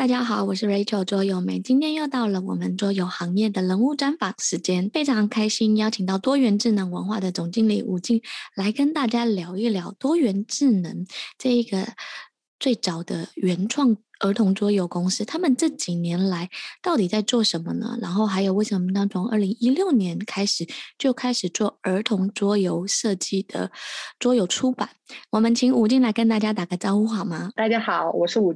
大家好，我是 Rachel 桌游妹，今天又到了我们桌游行业的人物专访时间，非常开心邀请到多元智能文化的总经理武进来跟大家聊一聊多元智能这一个最早的原创儿童桌游公司，他们这几年来到底在做什么呢？然后还有为什么呢？从二零一六年开始就开始做儿童桌游设计的桌游出版，我们请武进来跟大家打个招呼好吗？大家好，我是武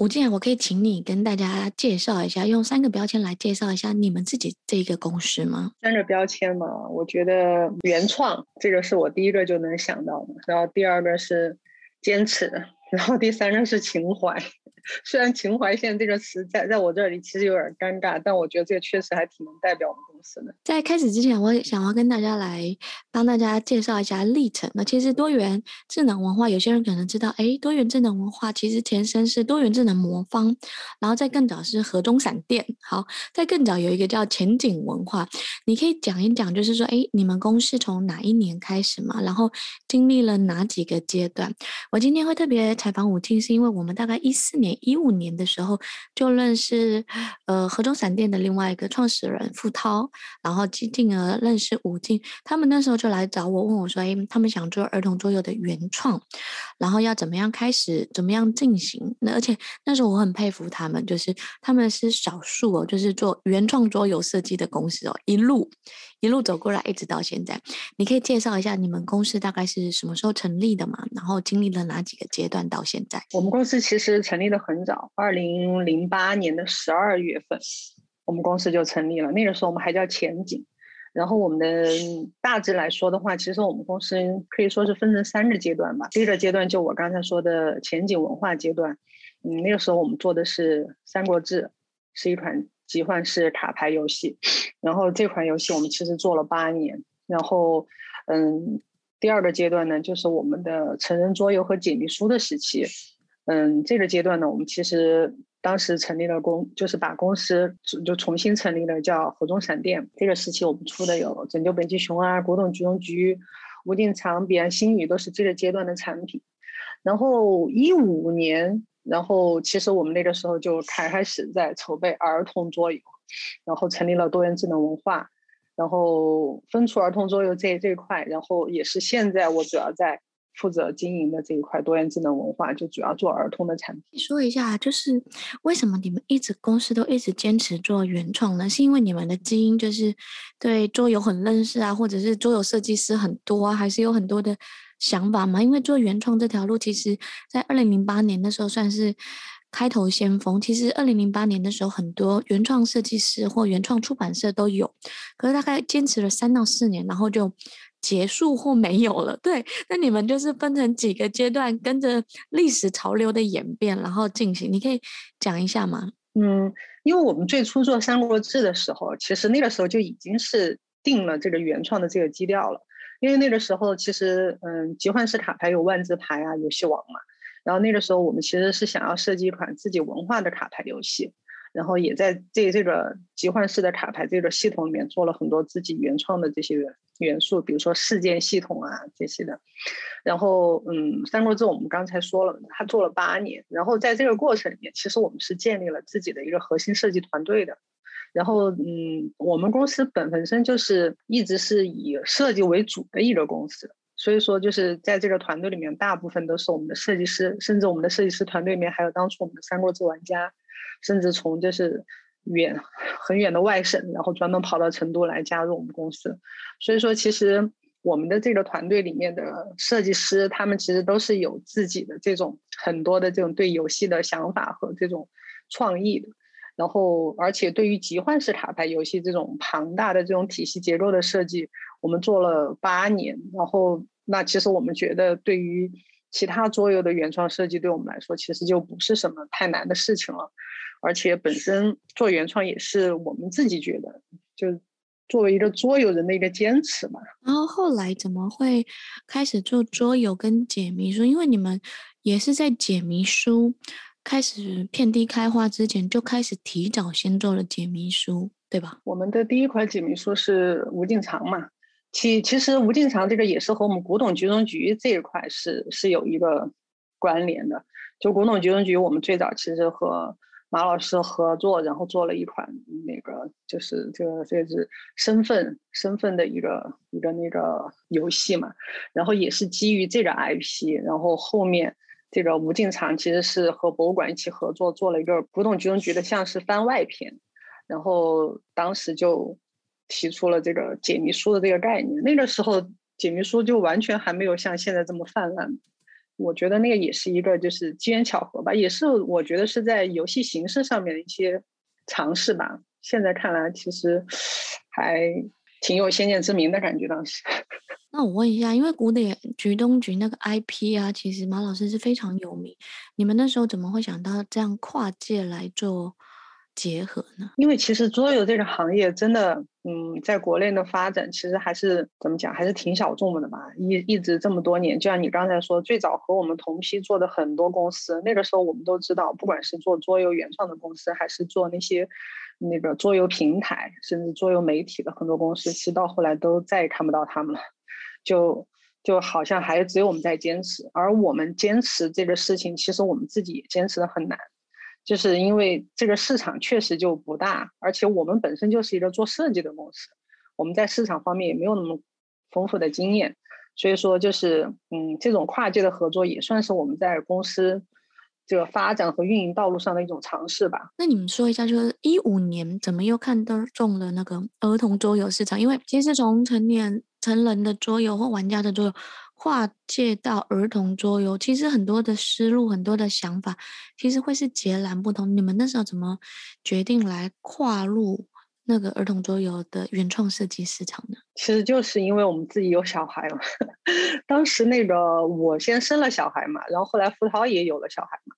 进。武进，我可以请你跟大家介绍一下，用三个标签来介绍一下你们自己这一个公司吗？三个标签嘛，我觉得原创这个是我第一个就能想到的，然后第二个是坚持，然后第三个是情怀。虽然“情怀线”这个词在在我这里其实有点尴尬，但我觉得这个确实还挺能代表我们公司的。在开始之前，我也想要跟大家来帮大家介绍一下历程。那其实多元智能文化，有些人可能知道，哎，多元智能文化其实前身是多元智能魔方，然后再更早是河中闪电。好，再更早有一个叫前景文化。你可以讲一讲，就是说，哎，你们公司从哪一年开始嘛？然后经历了哪几个阶段？我今天会特别采访武进，是因为我们大概一四年。一五年的时候就认识，呃，河中闪电的另外一个创始人付涛，然后进而认识吴静。他们那时候就来找我，问我说：“哎，他们想做儿童桌游的原创，然后要怎么样开始，怎么样进行？那而且那时候我很佩服他们，就是他们是少数哦，就是做原创桌游设计的公司哦，一路。”一路走过来，一直到现在，你可以介绍一下你们公司大概是什么时候成立的吗？然后经历了哪几个阶段到现在？我们公司其实成立的很早，二零零八年的十二月份，我们公司就成立了。那个时候我们还叫前景。然后我们的大致来说的话，其实我们公司可以说是分成三个阶段吧。第一个阶段就我刚才说的前景文化阶段，嗯，那个时候我们做的是《三国志》，是一款。集换式卡牌游戏，然后这款游戏我们其实做了八年，然后，嗯，第二个阶段呢，就是我们的成人桌游和解谜书的时期，嗯，这个阶段呢，我们其实当时成立了公，就是把公司就重新成立了，叫火中闪电。这个时期我们出的有拯救北极熊啊、古董局中局、无尽长、彼岸星语，都是这个阶段的产品。然后一五年。然后，其实我们那个时候就开始在筹备儿童桌游，然后成立了多元智能文化，然后分出儿童桌游这这一块，然后也是现在我主要在负责经营的这一块多元智能文化，就主要做儿童的产品。说一下，就是为什么你们一直公司都一直坚持做原创呢？是因为你们的基因就是对桌游很认识啊，或者是桌游设计师很多啊，还是有很多的？想法嘛，因为做原创这条路，其实，在二零零八年的时候算是开头先锋。其实二零零八年的时候，很多原创设计师或原创出版社都有，可是大概坚持了三到四年，然后就结束或没有了。对，那你们就是分成几个阶段，跟着历史潮流的演变，然后进行。你可以讲一下吗？嗯，因为我们最初做《三国志》的时候，其实那个时候就已经是定了这个原创的这个基调了。因为那个时候，其实，嗯，集换式卡牌有万字牌啊，游戏王嘛。然后那个时候，我们其实是想要设计一款自己文化的卡牌游戏，然后也在这这个集换式的卡牌这个系统里面做了很多自己原创的这些元元素，比如说事件系统啊这些的。然后，嗯，三国志我们刚才说了，他做了八年，然后在这个过程里面，其实我们是建立了自己的一个核心设计团队的。然后，嗯，我们公司本本身就是一直是以设计为主的一个公司，所以说就是在这个团队里面，大部分都是我们的设计师，甚至我们的设计师团队里面还有当初我们的三国志玩家，甚至从就是远很远的外省，然后专门跑到成都来加入我们公司。所以说，其实我们的这个团队里面的设计师，他们其实都是有自己的这种很多的这种对游戏的想法和这种创意的。然后，而且对于集换式卡牌游戏这种庞大的这种体系结构的设计，我们做了八年。然后，那其实我们觉得，对于其他桌游的原创设计，对我们来说，其实就不是什么太难的事情了。而且，本身做原创也是我们自己觉得，就作为一个桌游人的一个坚持嘛。然后后来怎么会开始做桌游跟解谜书？因为你们也是在解谜书。开始遍地开花之前，就开始提早先做了解谜书，对吧？我们的第一款解谜书是无尽藏嘛，其其实无尽藏这个也是和我们古董局中局这一块是是有一个关联的。就古董局中局，我们最早其实和马老师合作，然后做了一款那个就是这个这个是身份身份的一个一个那个游戏嘛，然后也是基于这个 IP，然后后面这个吴进长其实是和博物馆一起合作做了一个古董局中局的像是番外篇，然后当时就提出了这个解谜书的这个概念，那个时候解谜书就完全还没有像现在这么泛滥。我觉得那个也是一个就是机缘巧合吧，也是我觉得是在游戏形式上面的一些尝试吧。现在看来其实还挺有先见之明的感觉。当时，那我问一下，因为古典局东局那个 IP 啊，其实马老师是非常有名，你们那时候怎么会想到这样跨界来做？结合呢？因为其实桌游这个行业真的，嗯，在国内的发展其实还是怎么讲，还是挺小众的吧。一一直这么多年，就像你刚才说，最早和我们同批做的很多公司，那个时候我们都知道，不管是做桌游原创的公司，还是做那些那个桌游平台，甚至桌游媒体的很多公司，其实到后来都再也看不到他们了，就就好像还只有我们在坚持。而我们坚持这个事情，其实我们自己也坚持的很难。就是因为这个市场确实就不大，而且我们本身就是一个做设计的公司，我们在市场方面也没有那么丰富的经验，所以说就是嗯，这种跨界的合作也算是我们在公司这个发展和运营道路上的一种尝试吧。那你们说一下，就是一五年怎么又看得中了那个儿童桌游市场？因为其实从成年成人的桌游或玩家的桌游。跨界到儿童桌游，其实很多的思路、很多的想法，其实会是截然不同。你们那时候怎么决定来跨入那个儿童桌游的原创设计市场呢？其实就是因为我们自己有小孩嘛。当时那个我先生了小孩嘛，然后后来付涛也有了小孩嘛。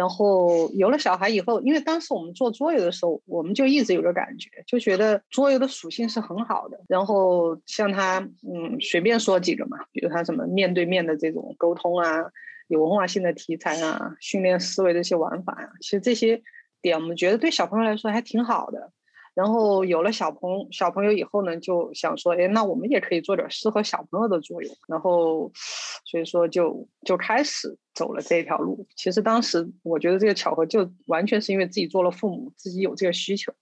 然后有了小孩以后，因为当时我们做桌游的时候，我们就一直有个感觉，就觉得桌游的属性是很好的。然后像他，嗯，随便说几个嘛，比如他什么面对面的这种沟通啊，有文化性的题材啊，训练思维的一些玩法呀，其实这些点我们觉得对小朋友来说还挺好的。然后有了小朋小朋友以后呢，就想说，哎，那我们也可以做点适合小朋友的桌游。然后，所以说就就开始走了这条路。其实当时我觉得这个巧合就完全是因为自己做了父母，自己有这个需求，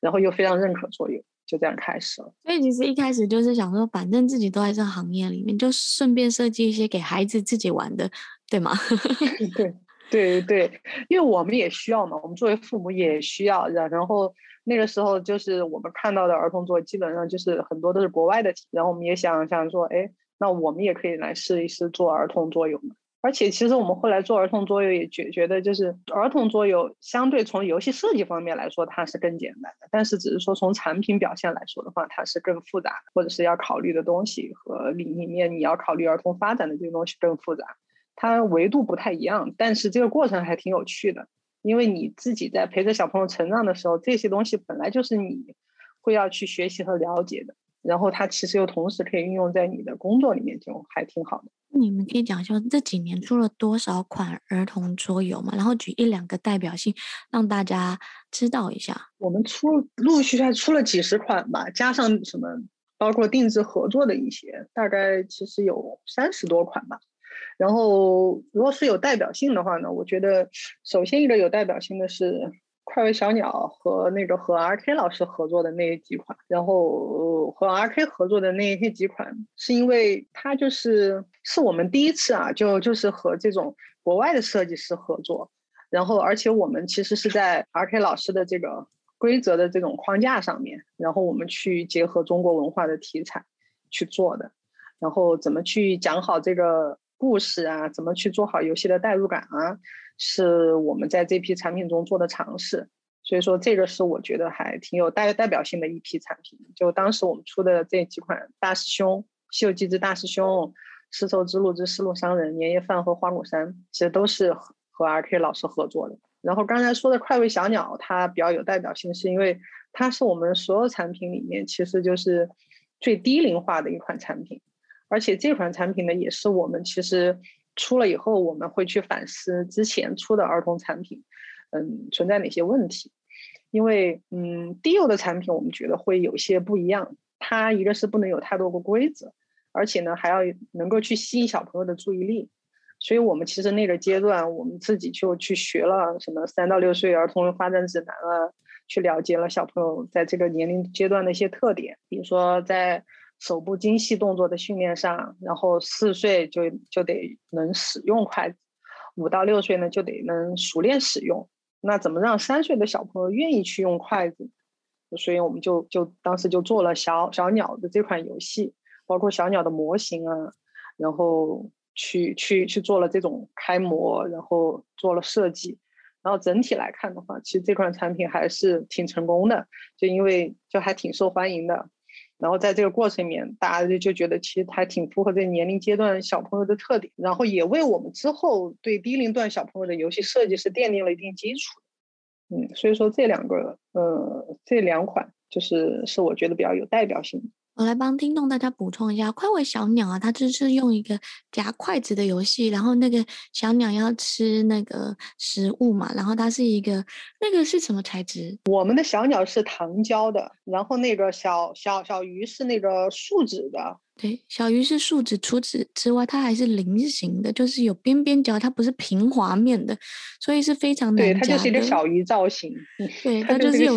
然后又非常认可桌游，就这样开始了。所以其实一开始就是想说，反正自己都在这行业里面，就顺便设计一些给孩子自己玩的，对吗？对对对，因为我们也需要嘛，我们作为父母也需要，然后。那个时候就是我们看到的儿童桌，基本上就是很多都是国外的，然后我们也想想说，哎，那我们也可以来试一试做儿童桌游嘛。而且其实我们后来做儿童桌游也觉觉得，就是儿童桌游相对从游戏设计方面来说它是更简单的，但是只是说从产品表现来说的话，它是更复杂，或者是要考虑的东西和里里面你要考虑儿童发展的这些东西更复杂，它维度不太一样，但是这个过程还挺有趣的。因为你自己在陪着小朋友成长的时候，这些东西本来就是你会要去学习和了解的，然后它其实又同时可以运用在你的工作里面，就还挺好的。你们可以讲一下这几年出了多少款儿童桌游嘛？然后举一两个代表性，让大家知道一下。我们出陆陆续续还出了几十款吧，加上什么包括定制合作的一些，大概其实有三十多款吧。然后，如果是有代表性的话呢，我觉得首先一个有代表性的是快乐小鸟和那个和 RK 老师合作的那几款。然后和 RK 合作的那些几款，是因为它就是是我们第一次啊，就就是和这种国外的设计师合作。然后，而且我们其实是在 RK 老师的这个规则的这种框架上面，然后我们去结合中国文化的题材去做的。然后怎么去讲好这个。故事啊，怎么去做好游戏的代入感啊，是我们在这批产品中做的尝试。所以说，这个是我觉得还挺有代代表性的一批产品。就当时我们出的这几款《大师兄》《西游记之大师兄》《丝绸之路之丝路商人》《年夜饭》和《花果山》，其实都是和 RK 老师合作的。然后刚才说的《快味小鸟》，它比较有代表性，是因为它是我们所有产品里面其实就是最低龄化的一款产品。而且这款产品呢，也是我们其实出了以后，我们会去反思之前出的儿童产品，嗯，存在哪些问题。因为，嗯，低幼的产品我们觉得会有些不一样。它一个是不能有太多个规则，而且呢，还要能够去吸引小朋友的注意力。所以我们其实那个阶段，我们自己就去学了什么三到六岁儿童发展指南啊，去了解了小朋友在这个年龄阶段的一些特点，比如说在手部精细动作的训练上，然后四岁就就得能使用筷子，五到六岁呢就得能熟练使用。那怎么让三岁的小朋友愿意去用筷子？所以我们就就当时就做了小小鸟的这款游戏，包括小鸟的模型啊，然后去去去做了这种开模，然后做了设计，然后整体来看的话，其实这款产品还是挺成功的，就因为就还挺受欢迎的。然后在这个过程里面，大家就就觉得其实还挺符合这个年龄阶段小朋友的特点，然后也为我们之后对低龄段小朋友的游戏设计是奠定了一定基础。嗯，所以说这两个，呃，这两款就是是我觉得比较有代表性的。我来帮听众大家补充一下，快味小鸟啊，它就是用一个夹筷子的游戏，然后那个小鸟要吃那个食物嘛，然后它是一个那个是什么材质？我们的小鸟是糖胶的，然后那个小小小鱼是那个树脂的。对，小鱼是树脂，除此之外，它还是菱形的，就是有边边角，它不是平滑面的，所以是非常难夹的。对，它就是一个小鱼造型。对，它就是有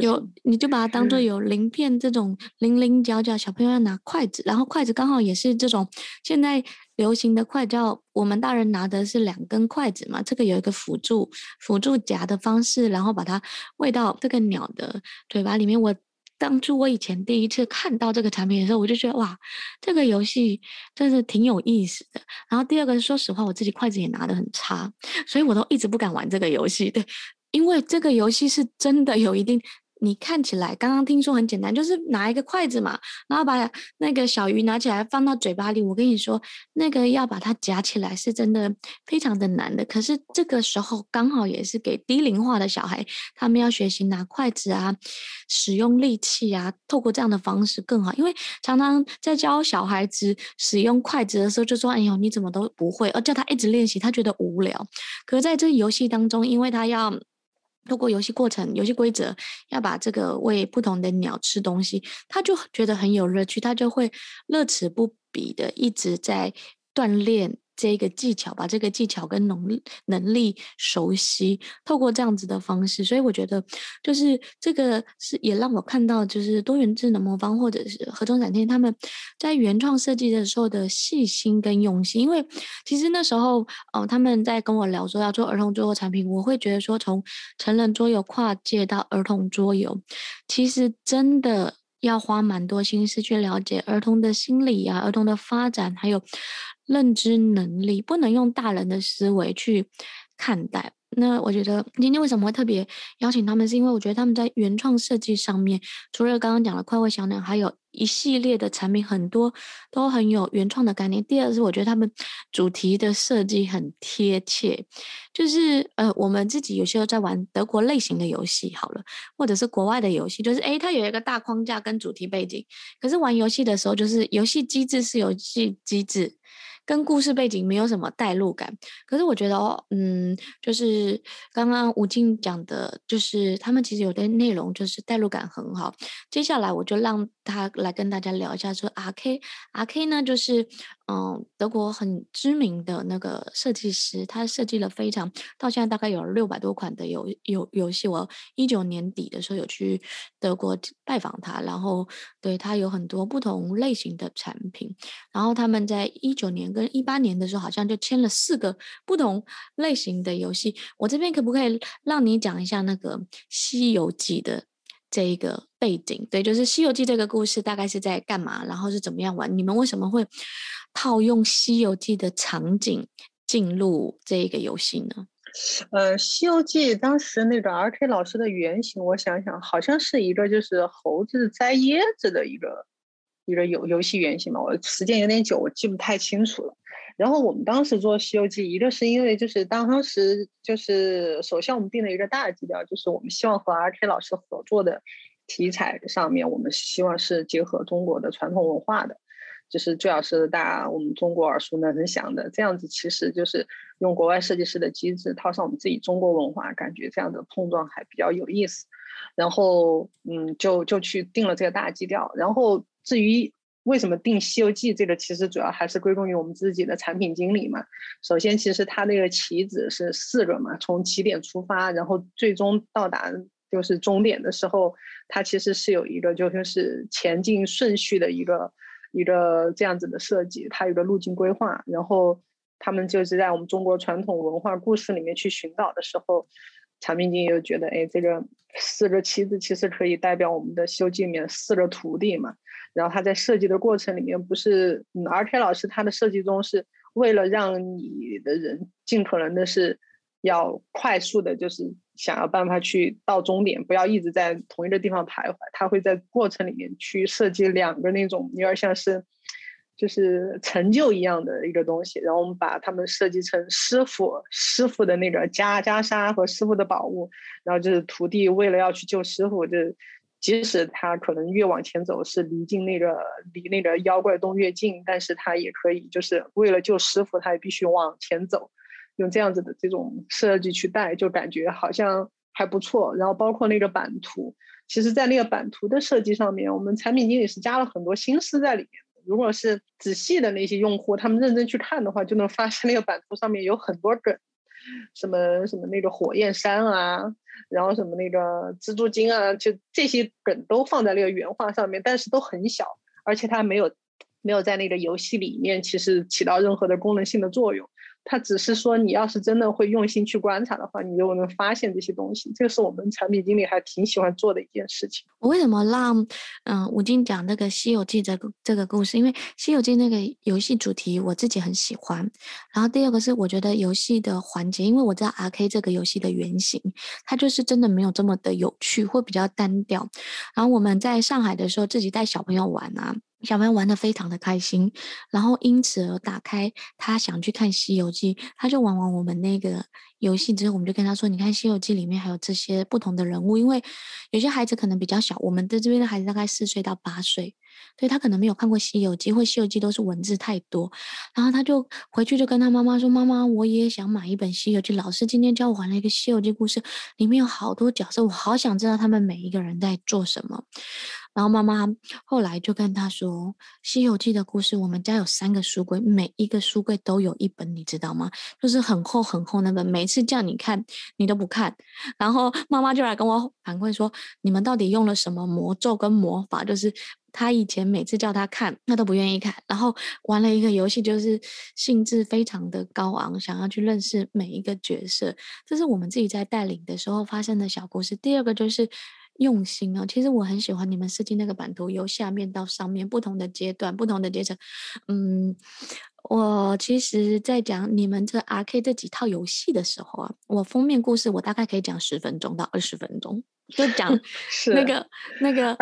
有，你就把它当做有鳞片这种棱棱角角，小朋友要拿筷子，然后筷子刚好也是这种现在流行的筷子，我们大人拿的是两根筷子嘛，这个有一个辅助辅助夹的方式，然后把它喂到这个鸟的嘴巴里面。我。当初我以前第一次看到这个产品的时候，我就觉得哇，这个游戏真是挺有意思的。然后第二个，说实话，我自己筷子也拿得很差，所以我都一直不敢玩这个游戏。对，因为这个游戏是真的有一定。你看起来刚刚听说很简单，就是拿一个筷子嘛，然后把那个小鱼拿起来放到嘴巴里。我跟你说，那个要把它夹起来是真的非常的难的。可是这个时候刚好也是给低龄化的小孩，他们要学习拿筷子啊，使用力气啊，透过这样的方式更好。因为常常在教小孩子使用筷子的时候，就说：“哎呦，你怎么都不会？”而叫他一直练习，他觉得无聊。可是在这个游戏当中，因为他要。透过游戏过程、游戏规则，要把这个喂不同的鸟吃东西，他就觉得很有乐趣，他就会乐此不疲的一直在锻炼。这个技巧，把这个技巧跟能力能力熟悉，透过这样子的方式，所以我觉得，就是这个是也让我看到，就是多元智能魔方或者是合众闪天他们在原创设计的时候的细心跟用心。因为其实那时候，哦、他们在跟我聊说要做儿童桌游产品，我会觉得说，从成人桌游跨界到儿童桌游，其实真的。要花蛮多心思去了解儿童的心理啊，儿童的发展，还有认知能力，不能用大人的思维去看待。那我觉得今天为什么会特别邀请他们，是因为我觉得他们在原创设计上面，除了刚刚讲的快味小鸟，还有一系列的产品，很多都很有原创的概念。第二是我觉得他们主题的设计很贴切，就是呃，我们自己有时候在玩德国类型的游戏好了，或者是国外的游戏，就是诶，它有一个大框架跟主题背景，可是玩游戏的时候，就是游戏机制是游戏机制。跟故事背景没有什么代入感，可是我觉得哦，嗯，就是刚刚吴静讲的，就是他们其实有的内容就是代入感很好。接下来我就让他来跟大家聊一下，说 RK，RK 呢就是。嗯，德国很知名的那个设计师，他设计了非常到现在大概有六百多款的游游游戏。我一九年底的时候有去德国拜访他，然后对他有很多不同类型的产品。然后他们在一九年跟一八年的时候，好像就签了四个不同类型的游戏。我这边可不可以让你讲一下那个《西游记》的？这一个背景，对，就是《西游记》这个故事大概是在干嘛，然后是怎么样玩？你们为什么会套用《西游记》的场景进入这一个游戏呢？呃，《西游记》当时那个 RK 老师的原型，我想想，好像是一个就是猴子摘椰子的一个一个游游戏原型嘛。我时间有点久，我记不太清楚了。然后我们当时做《西游记》，一个是因为就是当当时就是首先我们定了一个大基调，就是我们希望和 RK 老师合作的题材上面，我们希望是结合中国的传统文化的，就是最好是大家我们中国耳熟能详的这样子，其实就是用国外设计师的机制套上我们自己中国文化，感觉这样的碰撞还比较有意思。然后嗯，就就去定了这个大基调。然后至于为什么定《西游记》这个，其实主要还是归功于我们自己的产品经理嘛。首先，其实它那个棋子是四个嘛，从起点出发，然后最终到达就是终点的时候，它其实是有一个就是前进顺序的一个一个这样子的设计，它有个路径规划。然后他们就是在我们中国传统文化故事里面去寻找的时候，产品经理又觉得，哎，这个四个棋子其实可以代表我们的《西游记》里面四个徒弟嘛。然后他在设计的过程里面，不是嗯，RK 老师他的设计中是为了让你的人尽可能的是要快速的，就是想要办法去到终点，不要一直在同一个地方徘徊。他会在过程里面去设计两个那种有点像是就是成就一样的一个东西，然后我们把他们设计成师傅师傅的那个袈袈裟和师傅的宝物，然后就是徒弟为了要去救师傅就。即使他可能越往前走，是离近那个离那个妖怪洞越近，但是他也可以就是为了救师傅，他也必须往前走，用这样子的这种设计去带，就感觉好像还不错。然后包括那个版图，其实在那个版图的设计上面，我们产品经理是加了很多心思在里面的。如果是仔细的那些用户，他们认真去看的话，就能发现那个版图上面有很多梗。什么什么那个火焰山啊，然后什么那个蜘蛛精啊，就这些梗都放在那个原画上面，但是都很小，而且它没有没有在那个游戏里面其实起到任何的功能性的作用。他只是说，你要是真的会用心去观察的话，你就能发现这些东西。这个是我们产品经理还挺喜欢做的一件事情。我为什么让嗯吴京讲这个《西游记》这个这个故事？因为《西游记》那个游戏主题我自己很喜欢。然后第二个是我觉得游戏的环节，因为我知道 RK 这个游戏的原型，它就是真的没有这么的有趣，会比较单调。然后我们在上海的时候，自己带小朋友玩啊。小朋友玩得非常的开心，然后因此而打开他想去看《西游记》，他就玩完我们那个游戏之后，我们就跟他说：“你看《西游记》里面还有这些不同的人物，因为有些孩子可能比较小，我们的这边的孩子大概四岁到八岁，所以他可能没有看过《西游记》，或《西游记》都是文字太多，然后他就回去就跟他妈妈说：‘妈妈，我也想买一本《西游记》，老师今天教我玩了一个《西游记》故事，里面有好多角色，我好想知道他们每一个人在做什么。’然后妈妈后来就跟他说，《西游记》的故事，我们家有三个书柜，每一个书柜都有一本，你知道吗？就是很厚很厚那本，每次叫你看，你都不看。然后妈妈就来跟我反馈说，你们到底用了什么魔咒跟魔法？就是他以前每次叫他看，他都不愿意看。然后玩了一个游戏，就是兴致非常的高昂，想要去认识每一个角色。这是我们自己在带领的时候发生的小故事。第二个就是。用心哦，其实我很喜欢你们设计那个版图，由下面到上面不同的阶段、不同的阶层。嗯，我其实，在讲你们这 RK 这几套游戏的时候啊，我封面故事我大概可以讲十分钟到二十分钟，就讲 那个是那个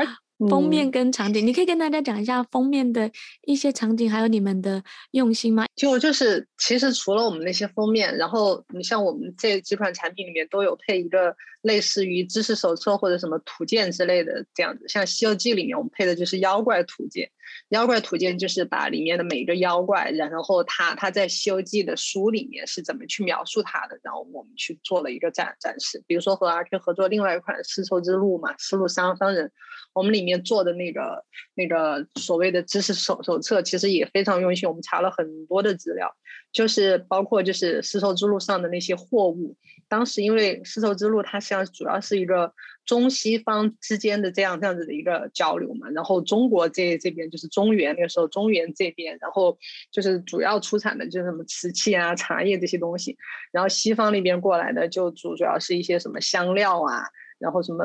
封面跟场景。嗯、你可以跟大家讲一下封面的一些场景，还有你们的用心吗？就就是，其实除了我们那些封面，然后你像我们这几款产品里面都有配一个。类似于知识手册或者什么图鉴之类的这样子，像《西游记》里面我们配的就是妖怪图鉴，妖怪图鉴就是把里面的每一个妖怪，然后他他在《西游记》的书里面是怎么去描述他的，然后我们去做了一个展展示。比如说和 RK 合作另外一款《丝绸之路》嘛，《丝路商商人》，我们里面做的那个那个所谓的知识手手册，其实也非常用心，我们查了很多的资料，就是包括就是丝绸之路上的那些货物。当时因为丝绸之路，它实际上主要是一个中西方之间的这样这样子的一个交流嘛。然后中国这这边就是中原，那个时候中原这边，然后就是主要出产的就是什么瓷器啊、茶叶这些东西。然后西方那边过来的就主主要是一些什么香料啊，然后什么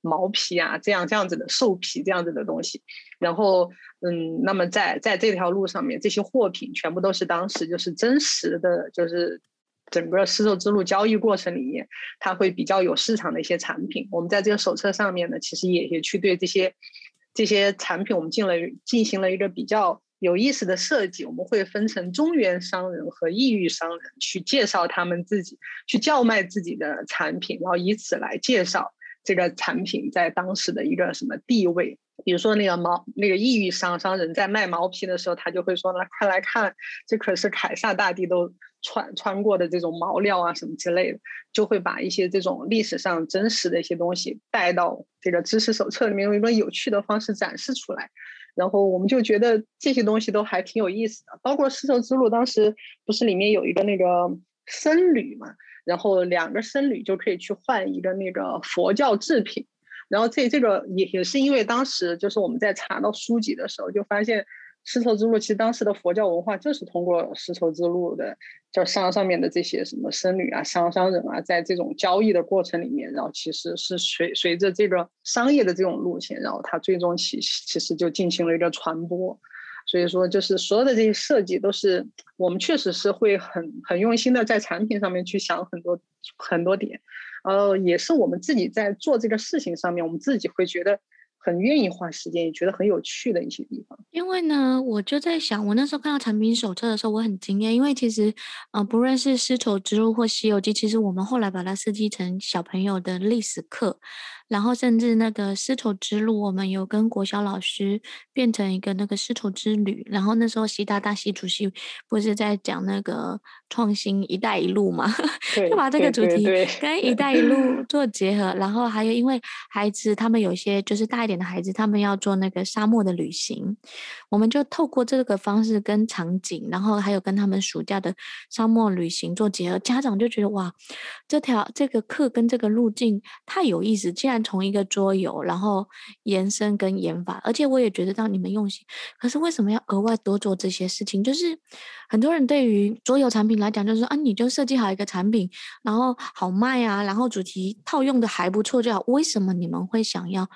毛皮啊这样这样子的兽皮这样子的东西。然后嗯，那么在在这条路上面，这些货品全部都是当时就是真实的就是。整个丝绸之路交易过程里面，它会比较有市场的一些产品。我们在这个手册上面呢，其实也也去对这些这些产品，我们进了进行了一个比较有意思的设计。我们会分成中原商人和异域商人去介绍他们自己，去叫卖自己的产品，然后以此来介绍这个产品在当时的一个什么地位。比如说那个毛那个异域商商人在卖毛皮的时候，他就会说：“那快来看，这可是凯撒大帝都。”穿穿过的这种毛料啊，什么之类的，就会把一些这种历史上真实的一些东西带到这个知识手册里面，用一个有趣的方式展示出来。然后我们就觉得这些东西都还挺有意思的，包括丝绸之路当时不是里面有一个那个僧侣嘛，然后两个僧侣就可以去换一个那个佛教制品，然后这这个也也是因为当时就是我们在查到书籍的时候就发现。丝绸之路其实当时的佛教文化就是通过丝绸之路的，就商上面的这些什么僧侣啊、商商人啊，在这种交易的过程里面，然后其实是随随着这个商业的这种路线，然后它最终其其实就进行了一个传播。所以说，就是所有的这些设计都是我们确实是会很很用心的在产品上面去想很多很多点，呃，也是我们自己在做这个事情上面，我们自己会觉得。很愿意花时间，也觉得很有趣的一些地方。因为呢，我就在想，我那时候看到产品手册的时候，我很惊艳，因为其实，呃，不论是丝绸之路或西游记，其实我们后来把它设计成小朋友的历史课。然后甚至那个丝绸之路，我们有跟国小老师变成一个那个丝绸之旅。然后那时候习大大习主席不是在讲那个创新“一带一路”嘛，就把这个主题跟“一带一路 ”做结合。然后还有因为孩子他们有一些就是大一点的孩子，他们要做那个沙漠的旅行，我们就透过这个方式跟场景，然后还有跟他们暑假的沙漠旅行做结合。家长就觉得哇，这条这个课跟这个路径太有意思，竟然。从一个桌游，然后延伸跟研发，而且我也觉得到你们用心。可是为什么要额外多做这些事情？就是很多人对于桌游产品来讲，就是说啊，你就设计好一个产品，然后好卖啊，然后主题套用的还不错就好。为什么你们会想要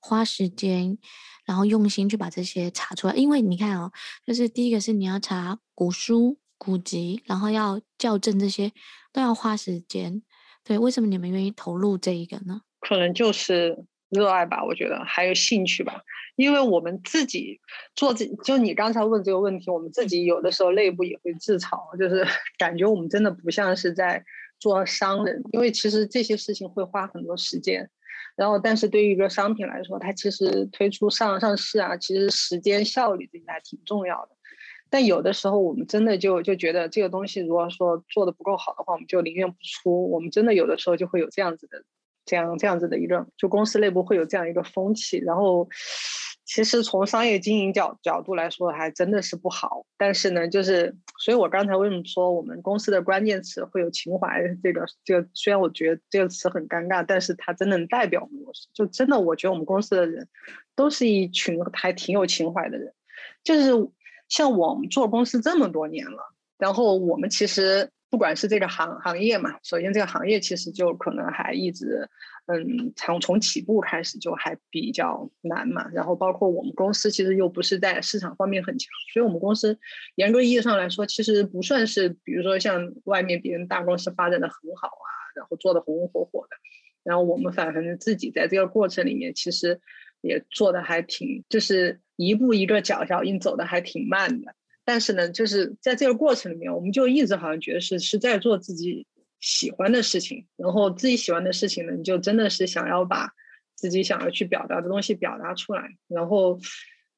花时间，然后用心去把这些查出来？因为你看哦，就是第一个是你要查古书、古籍，然后要校正这些，都要花时间。对，为什么你们愿意投入这一个呢？可能就是热爱吧，我觉得还有兴趣吧，因为我们自己做这，就你刚才问这个问题，我们自己有的时候内部也会自嘲，就是 感觉我们真的不像是在做商人，因为其实这些事情会花很多时间，然后但是对于一个商品来说，它其实推出上上市啊，其实时间效率这些还挺重要的，但有的时候我们真的就就觉得这个东西如果说做得不够好的话，我们就宁愿不出，我们真的有的时候就会有这样子的。这样这样子的一个，就公司内部会有这样一个风气，然后其实从商业经营角角度来说，还真的是不好。但是呢，就是，所以我刚才为什么说我们公司的关键词会有情怀？这个这个，虽然我觉得这个词很尴尬，但是它真的能代表我们公司。就真的，我觉得我们公司的人都是一群还挺有情怀的人。就是像我们做公司这么多年了，然后我们其实。不管是这个行行业嘛，首先这个行业其实就可能还一直，嗯，从从起步开始就还比较难嘛。然后包括我们公司其实又不是在市场方面很强，所以我们公司严格意义上来说，其实不算是，比如说像外面别人大公司发展的很好啊，然后做的红红火火的。然后我们反正自己在这个过程里面，其实也做的还挺，就是一步一个脚脚印走的还挺慢的。但是呢，就是在这个过程里面，我们就一直好像觉得是是在做自己喜欢的事情，然后自己喜欢的事情呢，你就真的是想要把自己想要去表达的东西表达出来，然后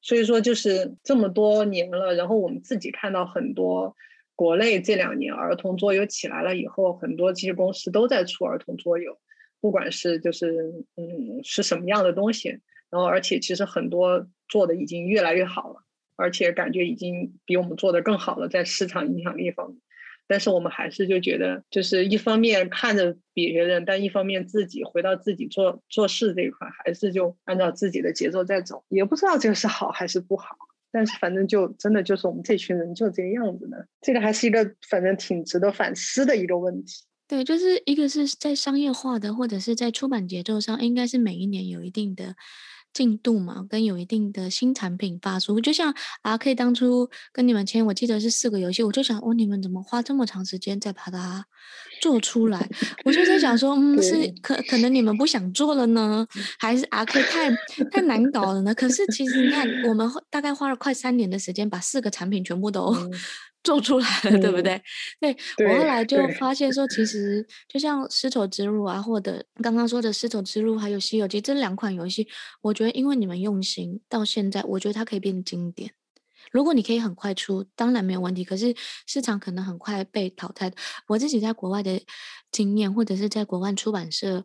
所以说就是这么多年了，然后我们自己看到很多国内这两年儿童桌游起来了以后，很多这些公司都在出儿童桌游，不管是就是嗯是什么样的东西，然后而且其实很多做的已经越来越好了。而且感觉已经比我们做的更好了，在市场影响力方面，但是我们还是就觉得，就是一方面看着别人，但一方面自己回到自己做做事这一块，还是就按照自己的节奏在走，也不知道这个是好还是不好，但是反正就真的就是我们这群人就这个样子的，这个还是一个反正挺值得反思的一个问题。对，就是一个是在商业化的，或者是在出版节奏上，应该是每一年有一定的。进度嘛，跟有一定的新产品发出，就像 RK 当初跟你们签，我记得是四个游戏，我就想，哦，你们怎么花这么长时间再把它做出来？我就在想说，嗯，是可可能你们不想做了呢，还是 RK 太太难搞了呢？可是其实你看，我们大概花了快三年的时间，把四个产品全部都。嗯做出来了，对不对？嗯、对，我后来就发现说，其实就像丝绸之路啊，或者刚刚说的丝绸之路，还有西游记这两款游戏，我觉得因为你们用心，到现在我觉得它可以变经典。如果你可以很快出，当然没有问题。可是市场可能很快被淘汰。我自己在国外的经验，或者是在国外出版社，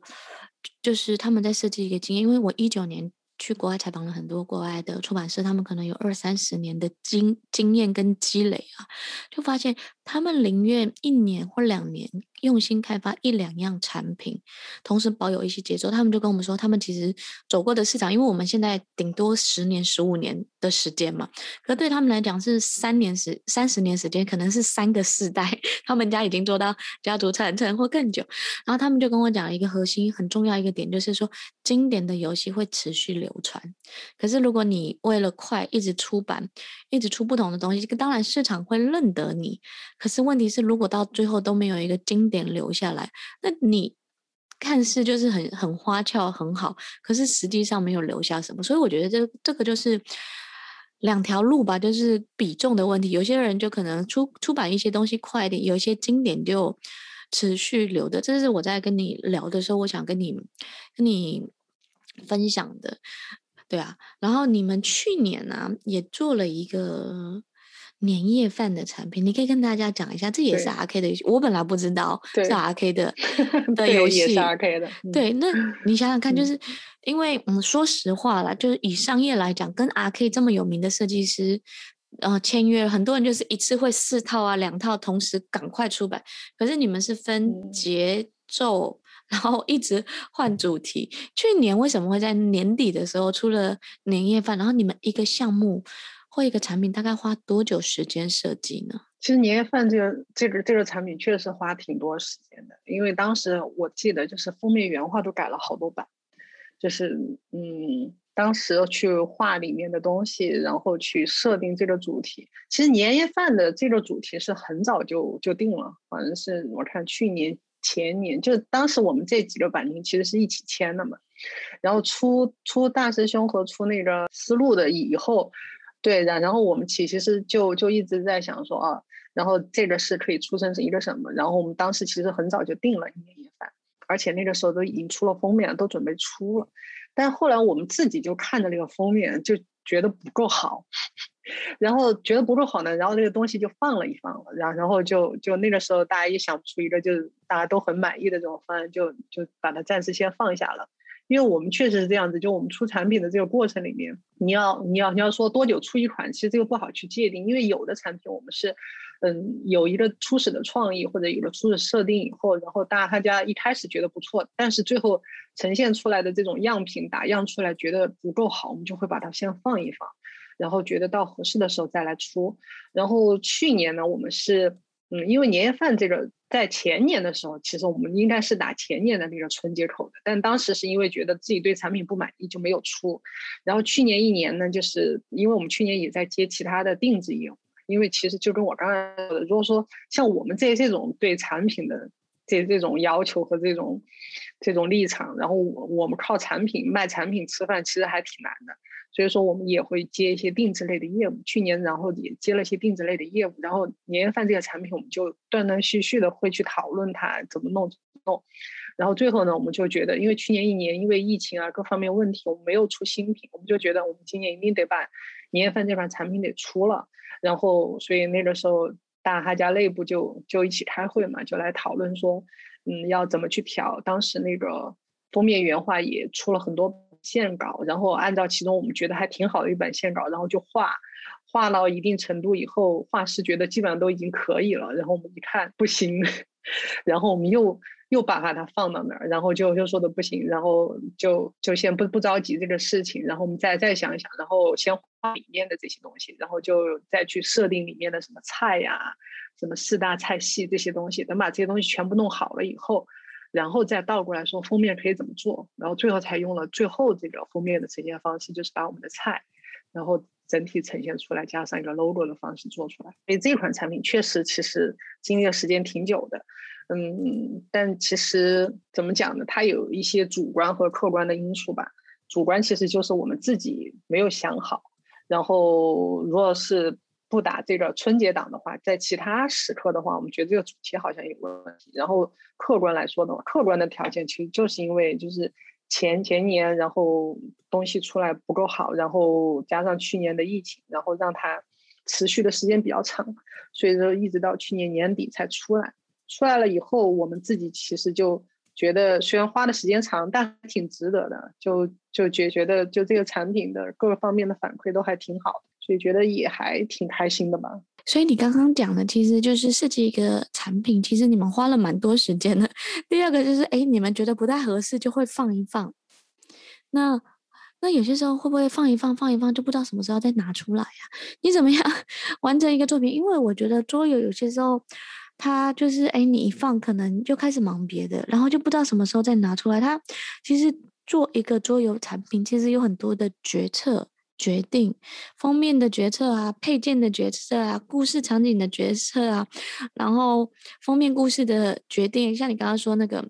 就是他们在设计一个经验，因为我一九年去国外采访了很多国外的出版社，他们可能有二三十年的经经验跟积累啊，就发现他们宁愿一年或两年用心开发一两样产品，同时保有一些节奏。他们就跟我们说，他们其实走过的市场，因为我们现在顶多十年、十五年的时间嘛，可对他们来讲是三年时、三十年时间，可能是三个世代，他们家已经做到家族传承或更久。然后他们就跟我讲一个核心很重要一个点，就是说经典的游戏会持续流传。可是如果你为了快一直出版，一直出不同的东西，这个当然市场会认得你。可是问题是，如果到最后都没有一个经典留下来，那你看似就是很很花俏很好，可是实际上没有留下什么。所以我觉得这这个就是两条路吧，就是比重的问题。有些人就可能出出版一些东西快一点，有一些经典就持续留的。这是我在跟你聊的时候，我想跟你跟你。分享的，对啊，然后你们去年呢、也做了一个年夜饭的产品，你可以跟大家讲一下，这也是 RK 的游戏，我本来不知道是 RK 的 的游戏，也是 RK 的。对，那 你想想看，就是因为嗯，说实话啦，就是以商业来讲，跟 RK 这么有名的设计师，呃，签约很多人就是一次会四套啊，两套同时赶快出版，可是你们是分节奏。嗯然后一直换主题。去年为什么会在年底的时候出了年夜饭？然后你们一个项目或一个产品大概花多久时间设计呢？其实年夜饭这个这个这个产品确实花挺多时间的，因为当时我记得就是封面原画都改了好多版，就是嗯，当时去画里面的东西，然后去设定这个主题。其实年夜饭的这个主题是很早就就定了，反正是我看去年。前年就当时我们这几个版型其实是一起签的嘛，然后出出大师兄和出那个思路的以后，对，然然后我们其其实就就一直在想说啊，然后这个是可以出成是一个什么，然后我们当时其实很早就定了年夜饭，而且那个时候都已经出了封面，都准备出了，但后来我们自己就看着那个封面就觉得不够好。然后觉得不够好呢，然后那个东西就放了一放了，然然后就就那个时候大家也想不出一个就是大家都很满意的这种方案，就就把它暂时先放下了。因为我们确实是这样子，就我们出产品的这个过程里面，你要你要你要说多久出一款，其实这个不好去界定，因为有的产品我们是嗯有一个初始的创意或者有了初始设定以后，然后大家家一开始觉得不错，但是最后呈现出来的这种样品打样出来觉得不够好，我们就会把它先放一放。然后觉得到合适的时候再来出，然后去年呢，我们是，嗯，因为年夜饭这个在前年的时候，其实我们应该是打前年的那个春节口的，但当时是因为觉得自己对产品不满意就没有出，然后去年一年呢，就是因为我们去年也在接其他的定制业务，因为其实就跟我刚才说的，如果说像我们这这种对产品的这这种要求和这种这种立场，然后我我们靠产品卖产品吃饭，其实还挺难的。所以说，我们也会接一些定制类的业务。去年，然后也接了一些定制类的业务。然后年夜饭这个产品，我们就断断续续的会去讨论它怎么弄怎么弄。然后最后呢，我们就觉得，因为去年一年因为疫情啊各方面问题，我们没有出新品，我们就觉得我们今年一定得把年夜饭这款产品给出了。然后，所以那个时候大哈家内部就就一起开会嘛，就来讨论说，嗯，要怎么去调。当时那个封面原画也出了很多。线稿，然后按照其中我们觉得还挺好的一本线稿，然后就画，画到一定程度以后，画师觉得基本上都已经可以了，然后我们一看不行，然后我们又又把它放到那儿，然后就就说的不行，然后就就先不不着急这个事情，然后我们再再想一想，然后先画里面的这些东西，然后就再去设定里面的什么菜呀、什么四大菜系这些东西，等把这些东西全部弄好了以后。然后再倒过来说封面可以怎么做，然后最后才用了最后这个封面的呈现方式，就是把我们的菜，然后整体呈现出来，加上一个 logo 的方式做出来。所以这款产品确实其实经历了时间挺久的，嗯，但其实怎么讲呢？它有一些主观和客观的因素吧。主观其实就是我们自己没有想好，然后如果是。不打这个春节档的话，在其他时刻的话，我们觉得这个主题好像有问题。然后客观来说的话，客观的条件其实就是因为就是前前年，然后东西出来不够好，然后加上去年的疫情，然后让它持续的时间比较长，所以说一直到去年年底才出来。出来了以后，我们自己其实就觉得虽然花的时间长，但挺值得的，就就觉觉得就这个产品的各个方面的反馈都还挺好，所以觉得也还挺开心的吧。所以你刚刚讲的其实就是设计一个产品，其实你们花了蛮多时间的。第二个就是，哎，你们觉得不太合适就会放一放。那那有些时候会不会放一放，放一放就不知道什么时候再拿出来呀？你怎么样 完成一个作品？因为我觉得桌游有些时候它就是，哎，你一放可能就开始忙别的，然后就不知道什么时候再拿出来。它其实做一个桌游产品，其实有很多的决策。决定封面的决策啊，配件的决策啊，故事场景的决策啊，然后封面故事的决定，像你刚刚说那个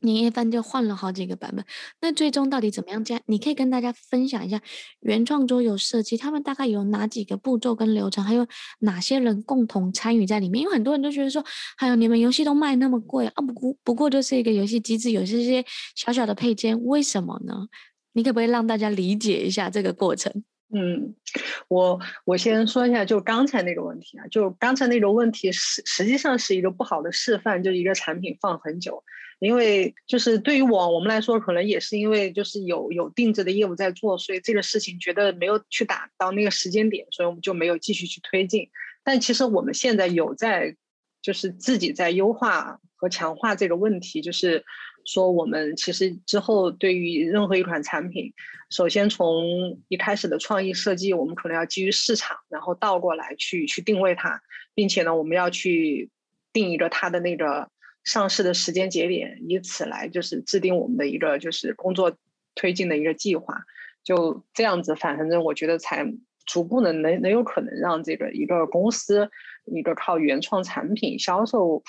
年夜饭就换了好几个版本，那最终到底怎么样？加你可以跟大家分享一下原创桌游设计，他们大概有哪几个步骤跟流程，还有哪些人共同参与在里面？因为很多人都觉得说，还有你们游戏都卖那么贵啊，不过不过就是一个游戏机制，有这些小小的配件，为什么呢？你可不可以让大家理解一下这个过程？嗯，我我先说一下，就刚才那个问题啊，就刚才那个问题实实际上是一个不好的示范，就是一个产品放很久，因为就是对于我我们来说，可能也是因为就是有有定制的业务在做，所以这个事情觉得没有去打到那个时间点，所以我们就没有继续去推进。但其实我们现在有在就是自己在优化和强化这个问题，就是。说我们其实之后对于任何一款产品，首先从一开始的创意设计，我们可能要基于市场，然后倒过来去去定位它，并且呢，我们要去定一个它的那个上市的时间节点，以此来就是制定我们的一个就是工作推进的一个计划，就这样子，反正我觉得才逐步的能能有可能让这个一个公司一个靠原创产品销售。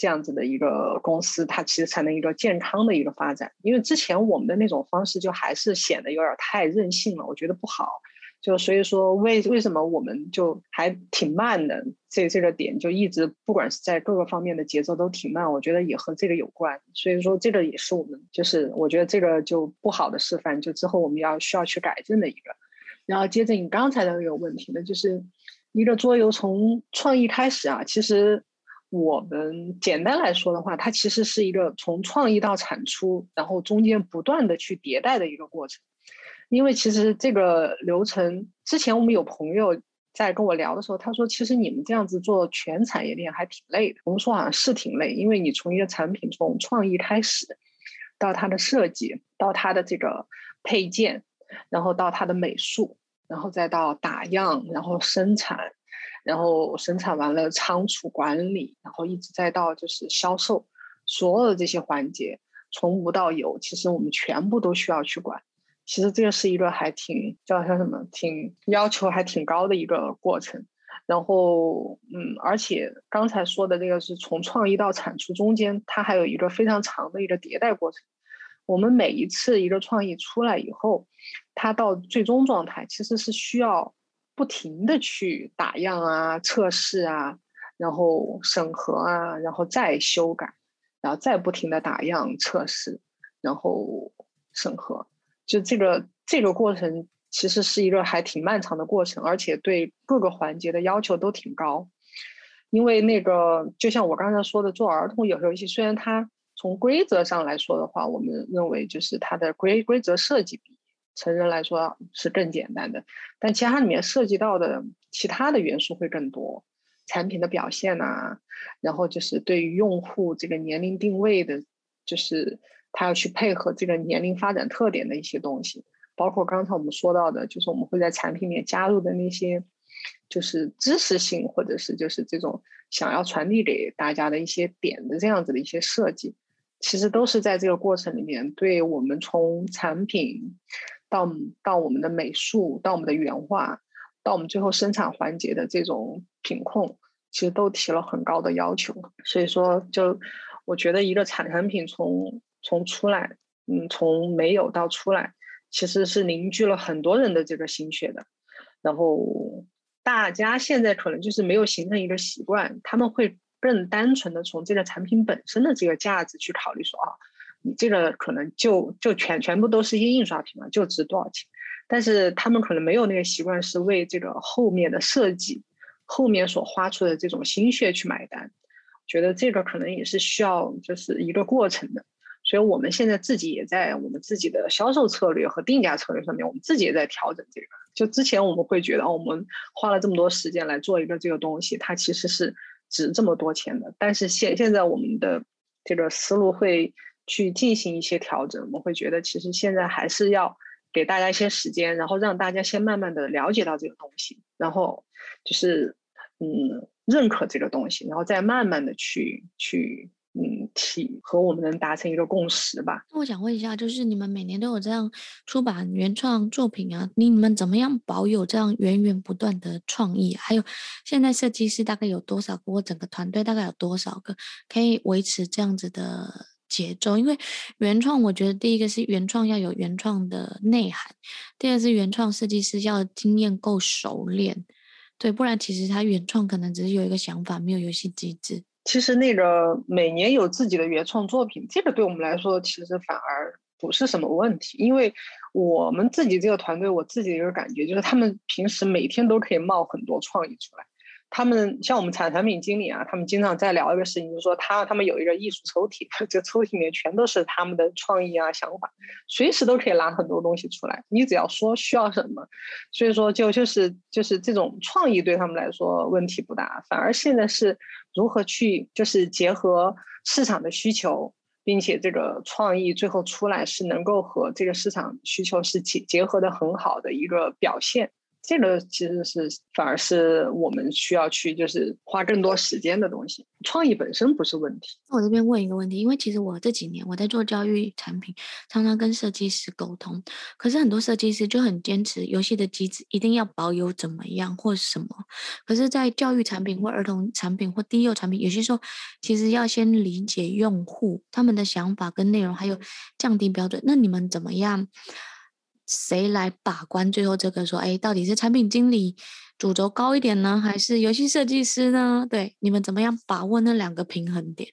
这样子的一个公司，它其实才能一个健康的一个发展。因为之前我们的那种方式，就还是显得有点太任性了，我觉得不好。就所以说，为为什么我们就还挺慢的？这这个点就一直，不管是在各个方面的节奏都挺慢，我觉得也和这个有关。所以说，这个也是我们就是我觉得这个就不好的示范，就之后我们要需要去改正的一个。然后接着你刚才的那个问题呢，就是一个桌游从创意开始啊，其实。我们简单来说的话，它其实是一个从创意到产出，然后中间不断的去迭代的一个过程。因为其实这个流程，之前我们有朋友在跟我聊的时候，他说，其实你们这样子做全产业链还挺累的。我们说好像是挺累，因为你从一个产品从创意开始，到它的设计，到它的这个配件，然后到它的美术，然后再到打样，然后生产。然后生产完了，仓储管理，然后一直再到就是销售，所有的这些环节从无到有，其实我们全部都需要去管。其实这个是一个还挺叫叫什么，挺要求还挺高的一个过程。然后嗯，而且刚才说的这个是从创意到产出中间，它还有一个非常长的一个迭代过程。我们每一次一个创意出来以后，它到最终状态其实是需要。不停的去打样啊、测试啊，然后审核啊，然后再修改，然后再不停的打样、测试，然后审核，就这个这个过程其实是一个还挺漫长的过程，而且对各个环节的要求都挺高。因为那个就像我刚才说的，做儿童游戏，虽然它从规则上来说的话，我们认为就是它的规规则设计比。成人来说是更简单的，但其他里面涉及到的其他的元素会更多，产品的表现呐、啊，然后就是对于用户这个年龄定位的，就是他要去配合这个年龄发展特点的一些东西，包括刚才我们说到的，就是我们会在产品里面加入的那些，就是知识性或者是就是这种想要传递给大家的一些点的这样子的一些设计，其实都是在这个过程里面对我们从产品。到到我们的美术，到我们的原画，到我们最后生产环节的这种品控，其实都提了很高的要求。所以说，就我觉得一个产产品从从出来，嗯，从没有到出来，其实是凝聚了很多人的这个心血的。然后大家现在可能就是没有形成一个习惯，他们会更单纯的从这个产品本身的这个价值去考虑说啊。你这个可能就就全全部都是一些印刷品嘛，就值多少钱？但是他们可能没有那个习惯，是为这个后面的设计，后面所花出的这种心血去买单。觉得这个可能也是需要就是一个过程的。所以我们现在自己也在我们自己的销售策略和定价策略上面，我们自己也在调整这个。就之前我们会觉得，我们花了这么多时间来做一个这个东西，它其实是值这么多钱的。但是现现在我们的这个思路会去进行一些调整，我们会觉得其实现在还是要给大家一些时间，然后让大家先慢慢的了解到这个东西，然后就是嗯认可这个东西，然后再慢慢的去去。嗯，体和我们能达成一个共识吧。那我想问一下，就是你们每年都有这样出版原创作品啊，你们怎么样保有这样源源不断的创意？还有，现在设计师大概有多少个？我整个团队大概有多少个可以维持这样子的节奏？因为原创，我觉得第一个是原创要有原创的内涵，第二是原创设计师要经验够熟练，对，不然其实他原创可能只是有一个想法，没有游戏机制。其实那个每年有自己的原创作品，这个对我们来说其实反而不是什么问题，因为我们自己这个团队，我自己的一个感觉就是，他们平时每天都可以冒很多创意出来。他们像我们产产品经理啊，他们经常在聊一个事情，就是说他他们有一个艺术抽屉，这抽屉里面全都是他们的创意啊想法，随时都可以拿很多东西出来。你只要说需要什么，所以说就就是就是这种创意对他们来说问题不大，反而现在是如何去就是结合市场的需求，并且这个创意最后出来是能够和这个市场需求是结结合的很好的一个表现。这个其实是反而是我们需要去就是花更多时间的东西，创意本身不是问题。那我这边问一个问题，因为其实我这几年我在做教育产品，常常跟设计师沟通，可是很多设计师就很坚持游戏的机制一定要保有怎么样或是什么，可是，在教育产品或儿童产品或低幼产品，有些时候其实要先理解用户他们的想法跟内容，还有降低标准。那你们怎么样？谁来把关？最后这个说，哎，到底是产品经理主轴高一点呢，还是游戏设计师呢？对，你们怎么样把握那两个平衡点？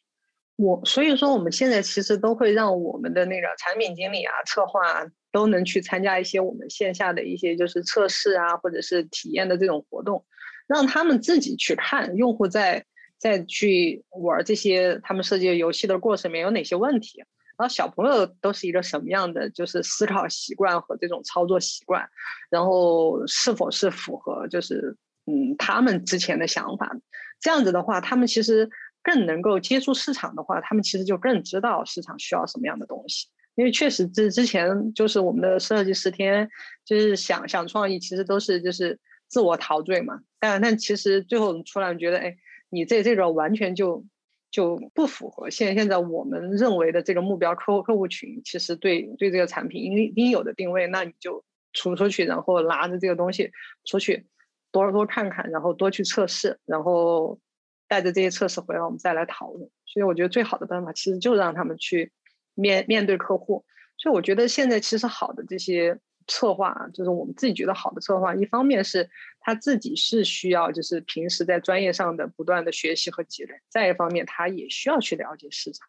我所以说，我们现在其实都会让我们的那个产品经理啊、策划啊，都能去参加一些我们线下的一些就是测试啊，或者是体验的这种活动，让他们自己去看用户在在去玩这些他们设计游戏的过程里面有哪些问题。然后小朋友都是一个什么样的就是思考习惯和这种操作习惯，然后是否是符合就是嗯他们之前的想法，这样子的话，他们其实更能够接触市场的话，他们其实就更知道市场需要什么样的东西。因为确实之之前就是我们的设计师天就是想想创意，其实都是就是自我陶醉嘛，但但其实最后出来觉得，哎，你这这个完全就。就不符合现现在我们认为的这个目标客户客户群，其实对对这个产品应应有的定位，那你就出出去，然后拿着这个东西出去，多多看看，然后多去测试，然后带着这些测试回来，我们再来讨论。所以我觉得最好的办法，其实就让他们去面面对客户。所以我觉得现在其实好的这些。策划就是我们自己觉得好的策划，一方面是他自己是需要，就是平时在专业上的不断的学习和积累；再一方面，他也需要去了解市场，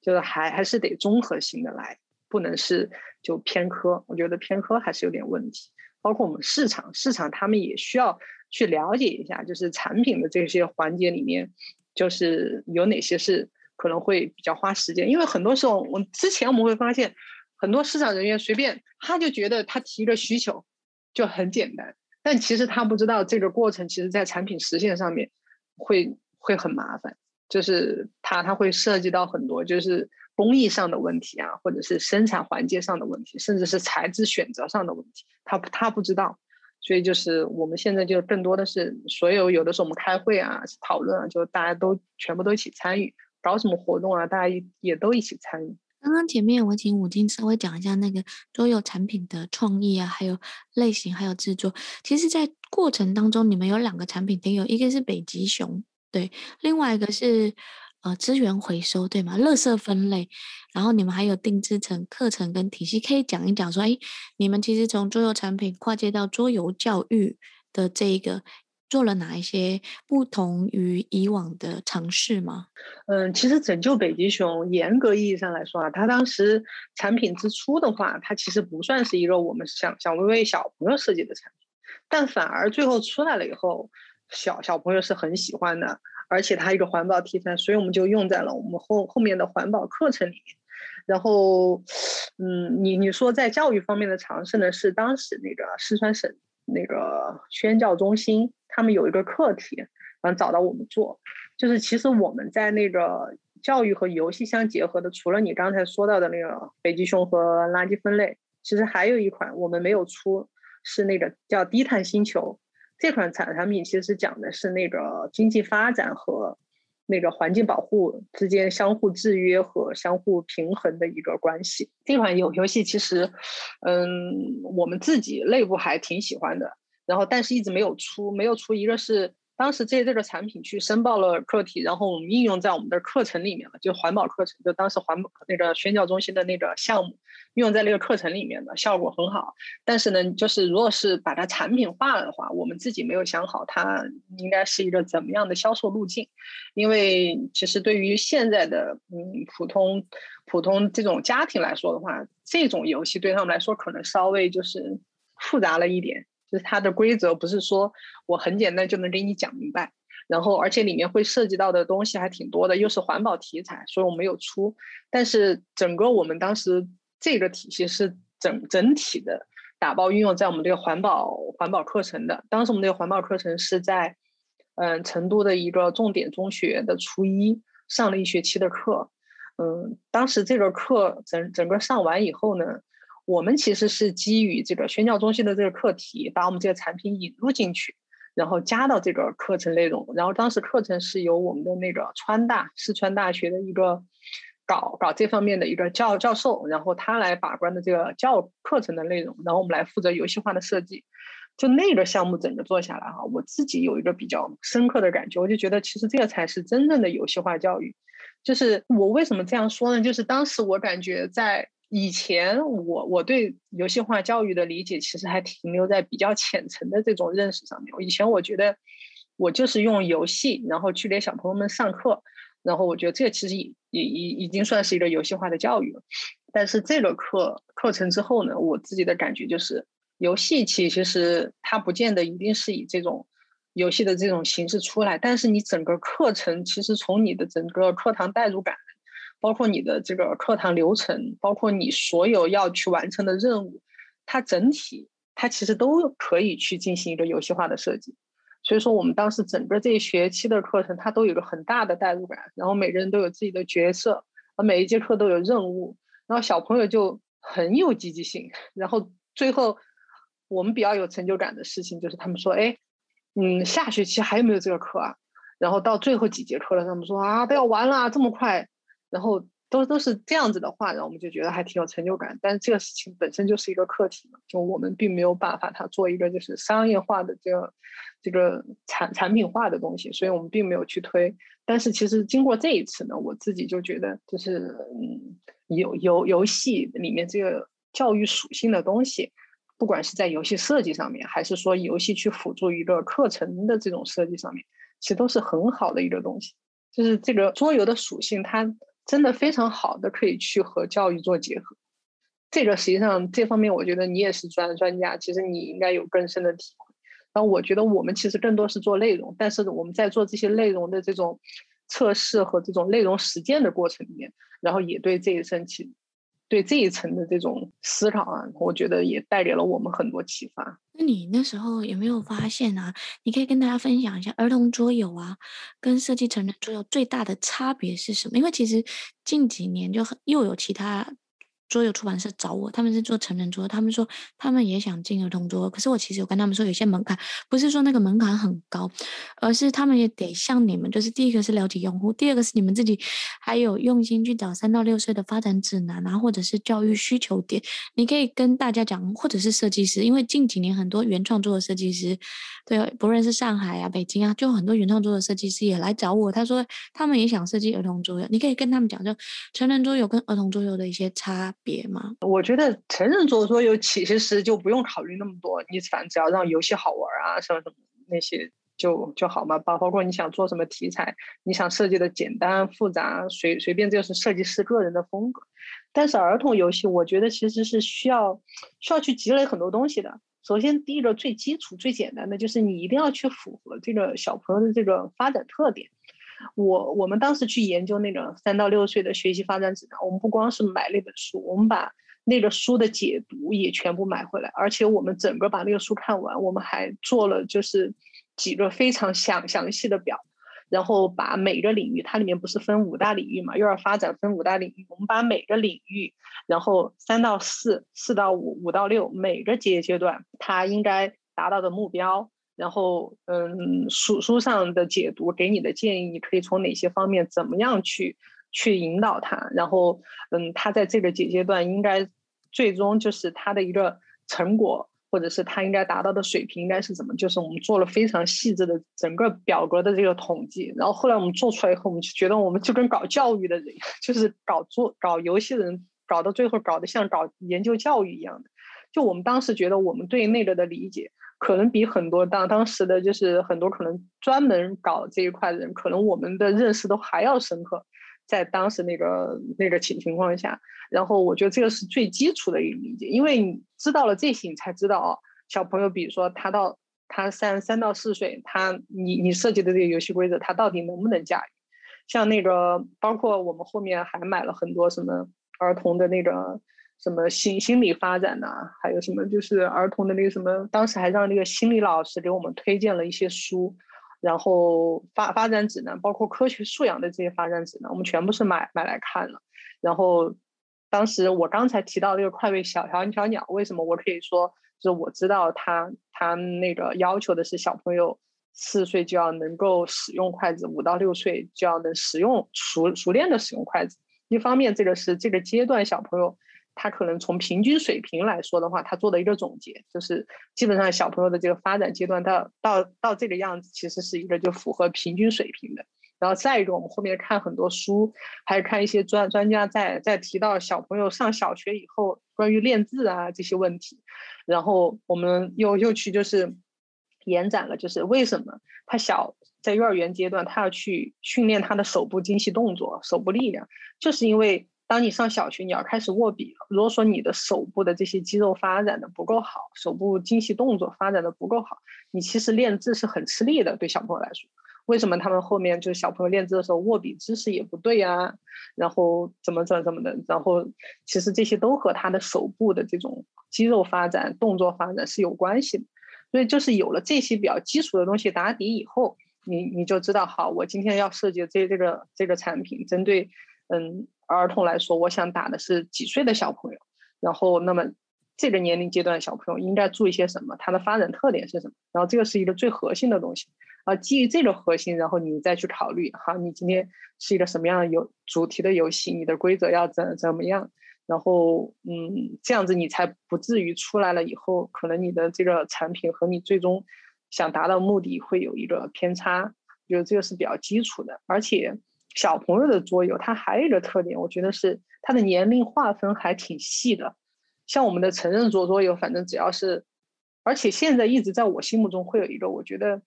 就是还还是得综合性的来，不能是就偏科。我觉得偏科还是有点问题。包括我们市场，市场他们也需要去了解一下，就是产品的这些环节里面，就是有哪些是可能会比较花时间，因为很多时候，我之前我们会发现。很多市场人员随便他就觉得他提个需求就很简单，但其实他不知道这个过程，其实在产品实现上面会会很麻烦，就是他他会涉及到很多就是工艺上的问题啊，或者是生产环节上的问题，甚至是材质选择上的问题，他他不知道，所以就是我们现在就更多的是所有有的时候我们开会啊讨论啊，就大家都全部都一起参与，搞什么活动啊，大家也也都一起参与。刚刚前面我请武金稍微讲一下那个桌游产品的创意啊，还有类型，还有制作。其实，在过程当中，你们有两个产品挺有，一个是北极熊，对，另外一个是呃资源回收，对吗？垃圾分类。然后你们还有定制成课程跟体系，可以讲一讲说，哎，你们其实从桌游产品跨界到桌游教育的这一个。做了哪一些不同于以往的尝试吗？嗯，其实拯救北极熊，严格意义上来说啊，它当时产品之初的话，它其实不算是一个我们想想为为小朋友设计的产品，但反而最后出来了以后，小小朋友是很喜欢的，而且它一个环保题材，所以我们就用在了我们后后面的环保课程里面。然后，嗯，你你说在教育方面的尝试呢，是当时那个四川省那个宣教中心，他们有一个课题，然后找到我们做，就是其实我们在那个教育和游戏相结合的，除了你刚才说到的那个北极熊和垃圾分类，其实还有一款我们没有出，是那个叫低碳星球。这款产产品其实讲的是那个经济发展和那个环境保护之间相互制约和相互平衡的一个关系。这款游游戏其实，嗯，我们自己内部还挺喜欢的，然后但是一直没有出，没有出一个是。当时借这个产品去申报了课题，然后我们应用在我们的课程里面了，就环保课程，就当时环保那个宣教中心的那个项目，应用在那个课程里面的效果很好。但是呢，就是如果是把它产品化了的话，我们自己没有想好它应该是一个怎么样的销售路径，因为其实对于现在的嗯普通普通这种家庭来说的话，这种游戏对他们来说可能稍微就是复杂了一点。就是它的规则不是说我很简单就能给你讲明白，然后而且里面会涉及到的东西还挺多的，又是环保题材，所以我没有出。但是整个我们当时这个体系是整整体的打包运用在我们这个环保环保课程的。当时我们这个环保课程是在嗯成都的一个重点中学的初一上了一学期的课，嗯，当时这个课整整个上完以后呢。我们其实是基于这个宣教中心的这个课题，把我们这个产品引入进去，然后加到这个课程内容。然后当时课程是由我们的那个川大四川大学的一个搞搞这方面的一个教教授，然后他来把关的这个教课程的内容，然后我们来负责游戏化的设计。就那个项目整个做下来哈，我自己有一个比较深刻的感觉，我就觉得其实这个才是真正的游戏化教育。就是我为什么这样说呢？就是当时我感觉在。以前我我对游戏化教育的理解其实还停留在比较浅层的这种认识上面。以前我觉得我就是用游戏，然后去给小朋友们上课，然后我觉得这其实已已已已经算是一个游戏化的教育了。但是这个课课程之后呢，我自己的感觉就是，游戏其其实它不见得一定是以这种游戏的这种形式出来，但是你整个课程其实从你的整个课堂代入感。包括你的这个课堂流程，包括你所有要去完成的任务，它整体它其实都可以去进行一个游戏化的设计。所以说，我们当时整个这一学期的课程，它都有个很大的代入感，然后每个人都有自己的角色，而每一节课都有任务，然后小朋友就很有积极性。然后最后，我们比较有成就感的事情就是他们说：“哎，嗯，下学期还有没有这个课啊？”然后到最后几节课了，他们说：“啊，都要完了，这么快。”然后都都是这样子的话，然后我们就觉得还挺有成就感。但是这个事情本身就是一个课题嘛，就我们并没有办法它做一个就是商业化的这个这个产产品化的东西，所以我们并没有去推。但是其实经过这一次呢，我自己就觉得就是嗯，游游游戏里面这个教育属性的东西，不管是在游戏设计上面，还是说游戏去辅助一个课程的这种设计上面，其实都是很好的一个东西。就是这个桌游的属性，它。真的非常好的，可以去和教育做结合。这个实际上这方面，我觉得你也是专专家，其实你应该有更深的体会。然后我觉得我们其实更多是做内容，但是我们在做这些内容的这种测试和这种内容实践的过程里面，然后也对这一生起。对这一层的这种思考啊，我觉得也带给了我们很多启发。那你那时候有没有发现啊？你可以跟大家分享一下儿童桌游啊，跟设计成人桌游最大的差别是什么？因为其实近几年就很又有其他。桌游出版社找我，他们是做成人桌，他们说他们也想进儿童桌，可是我其实有跟他们说有些门槛，不是说那个门槛很高，而是他们也得像你们，就是第一个是了解用户，第二个是你们自己还有用心去找三到六岁的发展指南啊，或者是教育需求点，你可以跟大家讲，或者是设计师，因为近几年很多原创桌的设计师，对，不论是上海啊、北京啊，就很多原创桌的设计师也来找我，他说他们也想设计儿童桌游，你可以跟他们讲，就成人桌游跟儿童桌游的一些差。别吗？我觉得成人桌桌游其实就不用考虑那么多，你反正只要让游戏好玩啊，什么什么那些就就好嘛。包包括你想做什么题材，你想设计的简单复杂，随随便就是设计师个人的风格。但是儿童游戏，我觉得其实是需要需要去积累很多东西的。首先，第一个最基础最简单的就是你一定要去符合这个小朋友的这个发展特点。我我们当时去研究那个三到六岁的学习发展指南，我们不光是买那本书，我们把那个书的解读也全部买回来，而且我们整个把那个书看完，我们还做了就是几个非常详详细的表。然后把每个领域，它里面不是分五大领域嘛？幼儿发展分五大领域，我们把每个领域，然后三到四、四到五、五到六，每个阶阶段它应该达到的目标，然后嗯，书书上的解读给你的建议，你可以从哪些方面怎么样去去引导他，然后嗯，他在这个阶阶段应该最终就是他的一个成果。或者是他应该达到的水平应该是怎么？就是我们做了非常细致的整个表格的这个统计，然后后来我们做出来以后，我们就觉得我们就跟搞教育的人，就是搞做搞游戏的人，搞到最后搞得像搞研究教育一样的。就我们当时觉得我们对那个的理解，可能比很多当当时的就是很多可能专门搞这一块的人，可能我们的认识都还要深刻。在当时那个那个情情况下，然后我觉得这个是最基础的一个理解，因为你知道了这些，你才知道哦，小朋友，比如说他到他三三到四岁，他你你设计的这个游戏规则，他到底能不能驾驭？像那个，包括我们后面还买了很多什么儿童的那个什么心心理发展呐、还有什么就是儿童的那个什么，当时还让那个心理老师给我们推荐了一些书。然后发发展指南，包括科学素养的这些发展指南，我们全部是买买来看了。然后，当时我刚才提到这个快喂小小小鸟，为什么我可以说，就是我知道他他那个要求的是小朋友四岁就要能够使用筷子，五到六岁就要能使用熟熟练的使用筷子。一方面，这个是这个阶段小朋友。他可能从平均水平来说的话，他做的一个总结就是，基本上小朋友的这个发展阶段到到到这个样子，其实是一个就符合平均水平的。然后再一个，我们后面看很多书，还有看一些专专家在在提到小朋友上小学以后关于练字啊这些问题，然后我们又又去就是延展了，就是为什么他小在幼儿园阶段他要去训练他的手部精细动作、手部力量，就是因为。当你上小学，你要开始握笔了。如果说你的手部的这些肌肉发展的不够好，手部精细动作发展的不够好，你其实练字是很吃力的。对小朋友来说，为什么他们后面就是小朋友练字的时候握笔姿势也不对啊？然后怎么怎么怎么的？然后其实这些都和他的手部的这种肌肉发展、动作发展是有关系的。所以就是有了这些比较基础的东西打底以后，你你就知道，好，我今天要设计这这个这个产品，针对嗯。儿童来说，我想打的是几岁的小朋友，然后那么这个年龄阶段的小朋友应该注意些什么？他的发展特点是什么？然后这个是一个最核心的东西啊。基于这个核心，然后你再去考虑哈，你今天是一个什么样的游主题的游戏？你的规则要怎怎么样？然后嗯，这样子你才不至于出来了以后，可能你的这个产品和你最终想达到目的会有一个偏差。觉得这个是比较基础的，而且。小朋友的桌游，它还有一个特点，我觉得是它的年龄划分还挺细的。像我们的成人桌桌游，反正只要是，而且现在一直在我心目中会有一个，我觉得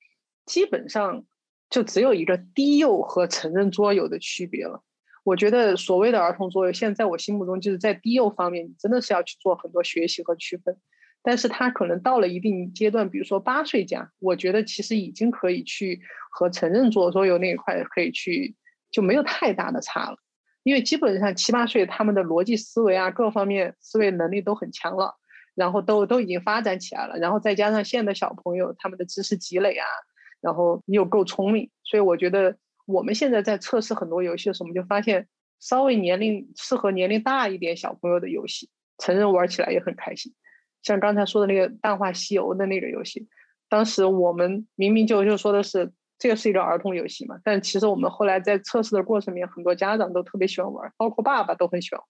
基本上就只有一个低幼和成人桌游的区别了。我觉得所谓的儿童桌游，现在在我心目中就是在低幼方面，你真的是要去做很多学习和区分。但是他可能到了一定阶段，比如说八岁加，我觉得其实已经可以去和成人桌桌游那一块可以去。就没有太大的差了，因为基本上七八岁他们的逻辑思维啊，各方面思维能力都很强了，然后都都已经发展起来了，然后再加上现在小朋友他们的知识积累啊，然后又够聪明，所以我觉得我们现在在测试很多游戏的时候，我们就发现稍微年龄适合年龄大一点小朋友的游戏，成人玩起来也很开心。像刚才说的那个《大话西游》的那个游戏，当时我们明明就就说的是。这个是一个儿童游戏嘛，但其实我们后来在测试的过程里面，很多家长都特别喜欢玩，包括爸爸都很喜欢玩。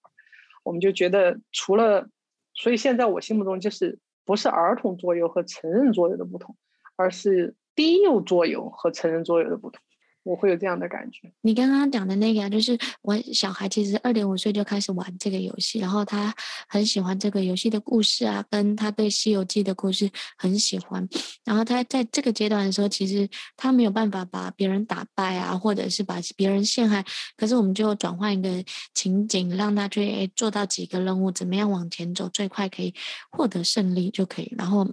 我们就觉得，除了，所以现在我心目中就是不是儿童桌游和成人桌游的不同，而是低幼桌游和成人桌游的不同。我会有这样的感觉。你刚刚讲的那个啊，就是我小孩其实二点五岁就开始玩这个游戏，然后他很喜欢这个游戏的故事啊，跟他对《西游记》的故事很喜欢。然后他在这个阶段的时候，其实他没有办法把别人打败啊，或者是把别人陷害。可是我们就转换一个情景，让他去做到几个任务，怎么样往前走最快可以获得胜利就可以。然后。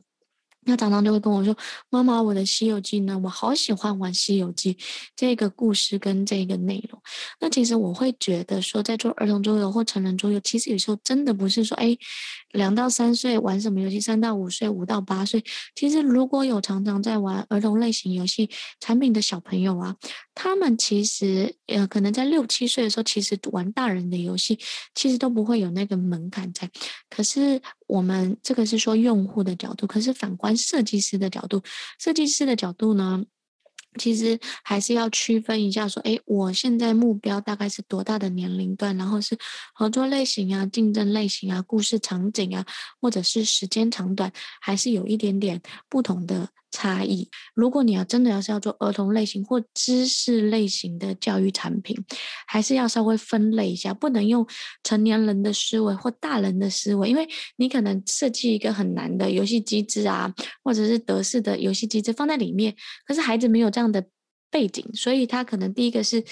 那常常就会跟我说：“妈妈，我的《西游记》呢？我好喜欢玩《西游记》这个故事跟这个内容。”那其实我会觉得说，在做儿童桌游或成人桌游，其实有时候真的不是说，哎，两到三岁玩什么游戏，三到五岁、五到八岁，其实如果有常常在玩儿童类型游戏产品的小朋友啊，他们其实呃，可能在六七岁的时候，其实玩大人的游戏，其实都不会有那个门槛在。可是我们这个是说用户的角度，可是反观。设计师的角度，设计师的角度呢，其实还是要区分一下，说，哎，我现在目标大概是多大的年龄段，然后是合作类型啊、竞争类型啊、故事场景啊，或者是时间长短，还是有一点点不同的。差异。如果你要真的要是要做儿童类型或知识类型的教育产品，还是要稍微分类一下，不能用成年人的思维或大人的思维，因为你可能设计一个很难的游戏机制啊，或者是德式的游戏机制放在里面，可是孩子没有这样的背景，所以他可能第一个是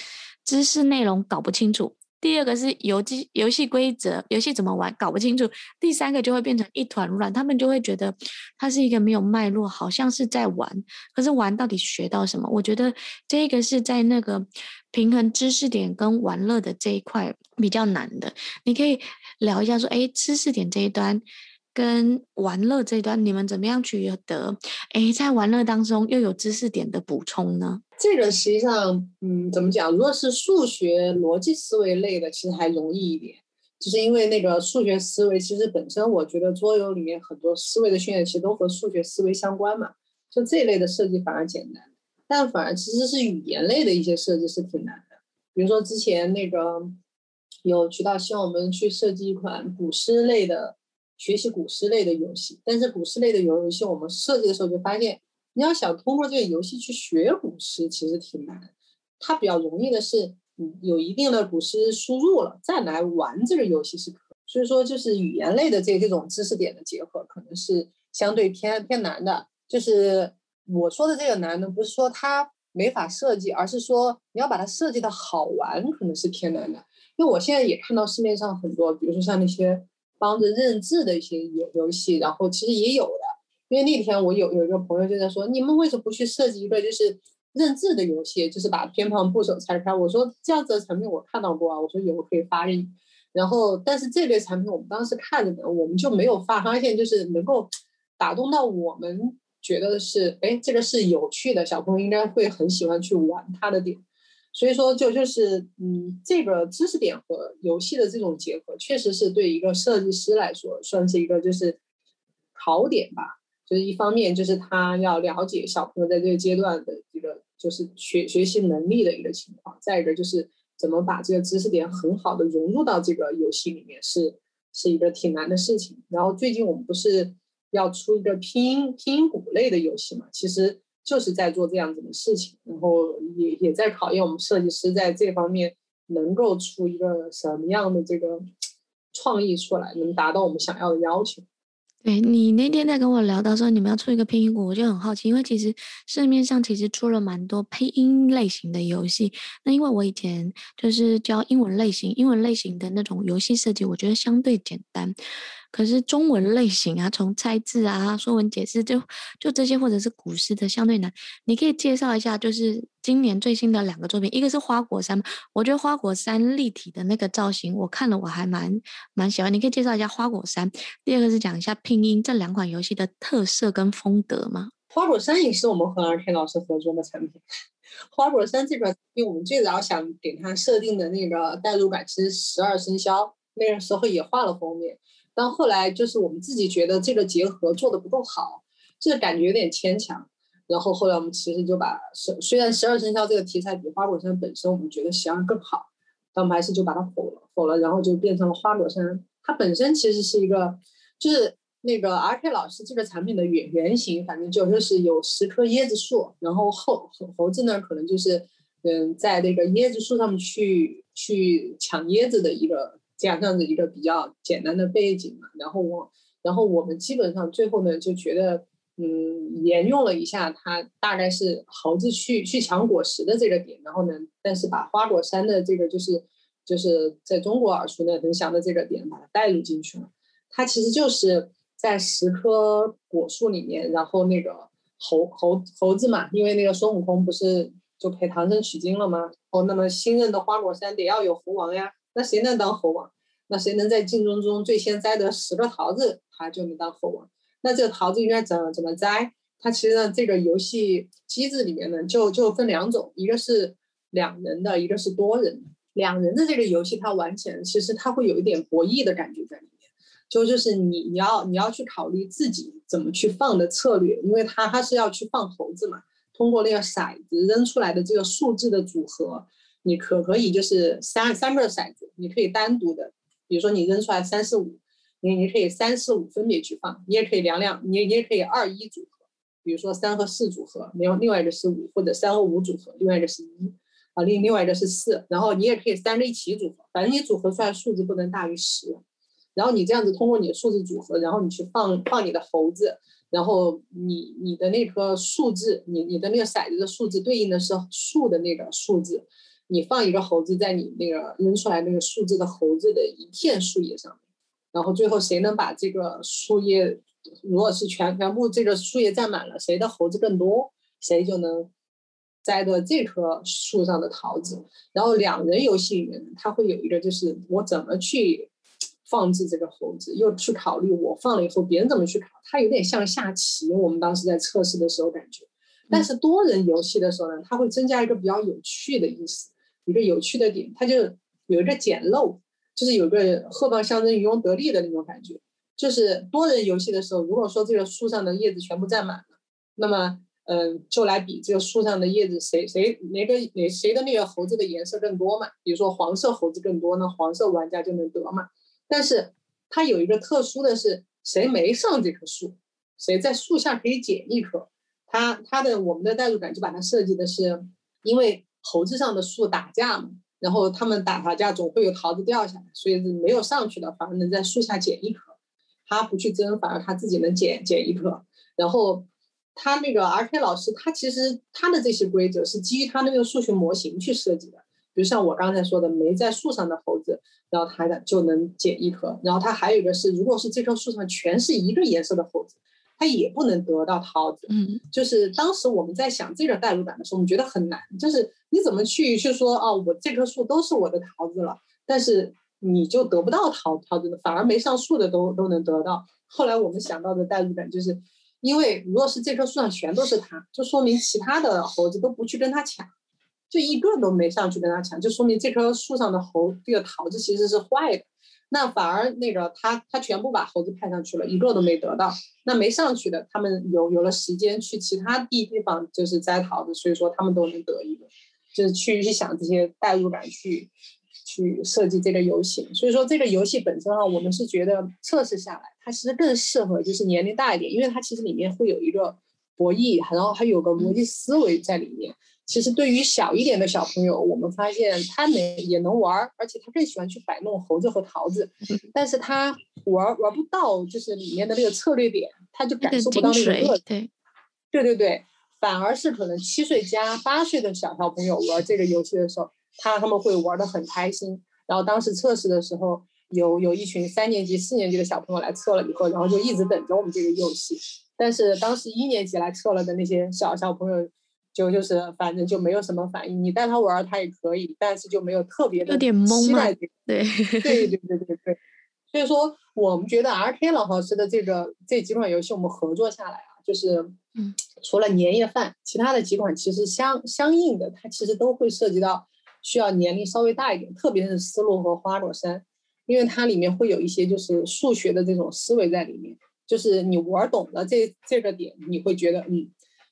知识内容搞不清楚。第二个是游戏游戏规则，游戏怎么玩搞不清楚。第三个就会变成一团乱，他们就会觉得它是一个没有脉络，好像是在玩，可是玩到底学到什么？我觉得这个是在那个平衡知识点跟玩乐的这一块比较难的。你可以聊一下说，哎，知识点这一端。跟玩乐这一段，你们怎么样取得？诶，在玩乐当中又有知识点的补充呢？这个实际上，嗯，怎么讲？如果是数学逻辑思维类的，其实还容易一点，就是因为那个数学思维，其实本身我觉得桌游里面很多思维的训练，其实都和数学思维相关嘛。就这一类的设计反而简单，但反而其实是语言类的一些设计是挺难的。比如说之前那个有渠道希望我们去设计一款古诗类的。学习古诗类的游戏，但是古诗类的游游戏，我们设计的时候就发现，你要想通过这个游戏去学古诗，其实挺难。它比较容易的是，嗯，有一定的古诗输入了，再来玩这个游戏是可。所以说，就是语言类的这这种知识点的结合，可能是相对偏偏难的。就是我说的这个难呢，不是说它没法设计，而是说你要把它设计的好玩，可能是偏难的。因为我现在也看到市面上很多，比如说像那些。帮着认字的一些游游戏，然后其实也有的，因为那天我有有一个朋友就在说，你们为什么不去设计一个就是认字的游戏，就是把偏旁部首拆开？我说这样子的产品我看到过啊，我说有可以发给你。然后但是这类产品我们当时看着呢，我们就没有发发现就是能够打动到我们觉得是，哎，这个是有趣的，小朋友应该会很喜欢去玩它的点。所以说，就就是，嗯，这个知识点和游戏的这种结合，确实是对一个设计师来说，算是一个就是考点吧。就是一方面，就是他要了解小朋友在这个阶段的一个就是学学习能力的一个情况；再一个就是怎么把这个知识点很好的融入到这个游戏里面，是是一个挺难的事情。然后最近我们不是要出一个拼音拼音鼓类的游戏嘛？其实。就是在做这样子的事情，然后也也在考验我们设计师在这方面能够出一个什么样的这个创意出来，能达到我们想要的要求。对，你那天在跟我聊到说你们要出一个拼音鼓，我就很好奇，因为其实市面上其实出了蛮多拼音类型的游戏。那因为我以前就是教英文类型，英文类型的那种游戏设计，我觉得相对简单。可是中文类型啊，从猜字啊、说文解字，就就这些，或者是古诗的相对难。你可以介绍一下，就是今年最新的两个作品，一个是花果山，我觉得花果山立体的那个造型，我看了我还蛮蛮喜欢。你可以介绍一下花果山。第二个是讲一下拼音这两款游戏的特色跟风格吗？花果山也是我们和 RK 老师合作的产品。花果山这个，因为我们最早想给它设定的那个代入感是十二生肖，那个时候也画了封面。但后来就是我们自己觉得这个结合做的不够好，这个感觉有点牵强。然后后来我们其实就把十虽然十二生肖这个题材比花果山本身我们觉得想象更好，但我们还是就把它否了否了，然后就变成了花果山。它本身其实是一个，就是那个 RK 老师这个产品的原原型，反正就就是有十棵椰子树，然后猴猴子呢可能就是嗯在那个椰子树上面去去抢椰子的一个。这样这样的一个比较简单的背景嘛，然后我，然后我们基本上最后呢就觉得，嗯，沿用了一下它大概是猴子去去抢果实的这个点，然后呢，但是把花果山的这个就是就是在中国耳熟能详的这个点把它带入进去了。它其实就是在十棵果树里面，然后那个猴猴猴子嘛，因为那个孙悟空不是就陪唐僧取经了吗？哦，那么新任的花果山得要有猴王呀，那谁能当猴王？那谁能在竞争中最先摘得十个桃子，他就能当猴王。那这个桃子应该怎么怎么摘？它其实呢，这个游戏机制里面呢，就就分两种，一个是两人的，一个是多人的。两人的这个游戏，它玩起来其实它会有一点博弈的感觉在里面。就就是你你要你要去考虑自己怎么去放的策略，因为它它是要去放猴子嘛，通过那个骰子扔出来的这个数字的组合，你可可以就是三三个骰子，你可以单独的。比如说你扔出来三四五，你你可以三四五分别去放，你也可以两两，你你也可以二一组合，比如说三和四组合，另外另外一个是五，或者三和五组合，另外一个是一，啊另另外一个是四，然后你也可以三个一起组合，反正你组合出来数字不能大于十，然后你这样子通过你的数字组合，然后你去放放你的猴子，然后你你的那颗数字，你你的那个骰子的数字对应的是树的那个数字。你放一个猴子在你那个扔出来那个数字的猴子的一片树叶上面，然后最后谁能把这个树叶，如果是全全部这个树叶占满了，谁的猴子更多，谁就能摘得这棵树上的桃子。然后两人游戏里面，它会有一个就是我怎么去放置这个猴子，又去考虑我放了以后别人怎么去考，它有点像下棋。我们当时在测试的时候感觉，但是多人游戏的时候呢，它会增加一个比较有趣的意思。一个有趣的点，它就有一个捡漏，就是有个鹤蚌相争，渔翁得利的那种感觉。就是多人游戏的时候，如果说这个树上的叶子全部占满了，那么，嗯，就来比这个树上的叶子谁谁哪个哪谁的那个猴子的颜色更多嘛？比如说黄色猴子更多，那黄色玩家就能得嘛。但是它有一个特殊的是，谁没上这棵树，谁在树下可以捡一棵。它它的我们的代入感就把它设计的是，因为。猴子上的树打架嘛，然后他们打打架总会有桃子掉下来，所以是没有上去的反而能在树下捡一颗，他不去争，反而他自己能捡捡一颗。然后他那个 RK 老师，他其实他的这些规则是基于他那个数学模型去设计的，比如像我刚才说的，没在树上的猴子，然后他的就能捡一颗。然后他还有一个是，如果是这棵树上全是一个颜色的猴子。他也不能得到桃子，嗯，就是当时我们在想这个代入感的时候，我们觉得很难，就是你怎么去去说哦，我这棵树都是我的桃子了，但是你就得不到桃桃子的，反而没上树的都都能得到。后来我们想到的代入感就是，因为如果是这棵树上全都是它，就说明其他的猴子都不去跟它抢，就一个都没上去跟他抢，就说明这棵树上的猴这个桃子其实是坏的。那反而那个他他全部把猴子派上去了，一个都没得到。那没上去的，他们有有了时间去其他地地方就是摘桃子，所以说他们都能得一个，就是去去想这些代入感去去设计这个游戏。所以说这个游戏本身啊，我们是觉得测试下来，它其实更适合就是年龄大一点，因为它其实里面会有一个博弈，然后还有个逻辑思维在里面。其实对于小一点的小朋友，我们发现他能也能玩儿，而且他更喜欢去摆弄猴子和桃子，但是他玩玩不到就是里面的那个策略点，他就感受不到那个乐趣。对，对对对，反而是可能七岁加八岁的小小朋友玩这个游戏的时候，他他们会玩的很开心。然后当时测试的时候，有有一群三年级、四年级的小朋友来测了以后，然后就一直等着我们这个游戏。但是当时一年级来测了的那些小小朋友。就就是反正就没有什么反应，你带他玩他也可以，但是就没有特别的期待。对对 对对对对，所以说我们觉得 RK 老师的这个这几款游戏我们合作下来啊，就是除了年夜饭，其他的几款其实相相应的，它其实都会涉及到需要年龄稍微大一点，特别是思路和花果山，因为它里面会有一些就是数学的这种思维在里面，就是你玩懂了这这个点，你会觉得嗯。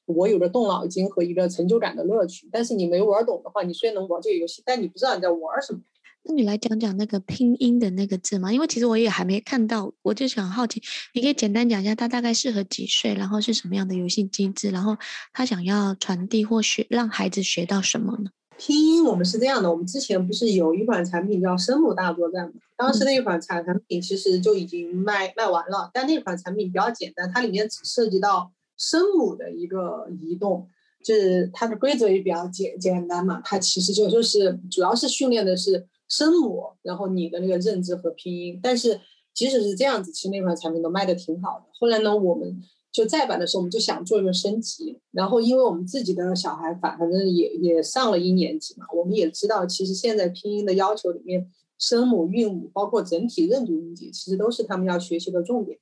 我有个动脑筋和一个成就感的乐趣，但是你没玩懂的话，你虽然能玩这个游戏，但你不知道你在玩什么。那你来讲讲那个拼音的那个字吗？因为其实我也还没看到，我就想好奇，你可以简单讲一下它大概适合几岁，然后是什么样的游戏机制，然后他想要传递或学让孩子学到什么呢？拼音我们是这样的，我们之前不是有一款产品叫声母大作战吗？当时那款产产品其实就已经卖卖完了，但那款产品比较简单，它里面只涉及到。声母的一个移动，就是它的规则也比较简简单嘛，它其实就就是主要是训练的是声母，然后你的那个认知和拼音。但是即使是这样子，其实那款产品都卖的挺好的。后来呢，我们就再版的时候，我们就想做一个升级。然后，因为我们自己的小孩反反正也也上了一年级嘛，我们也知道，其实现在拼音的要求里面，声母、韵母，包括整体认读音节，其实都是他们要学习的重点。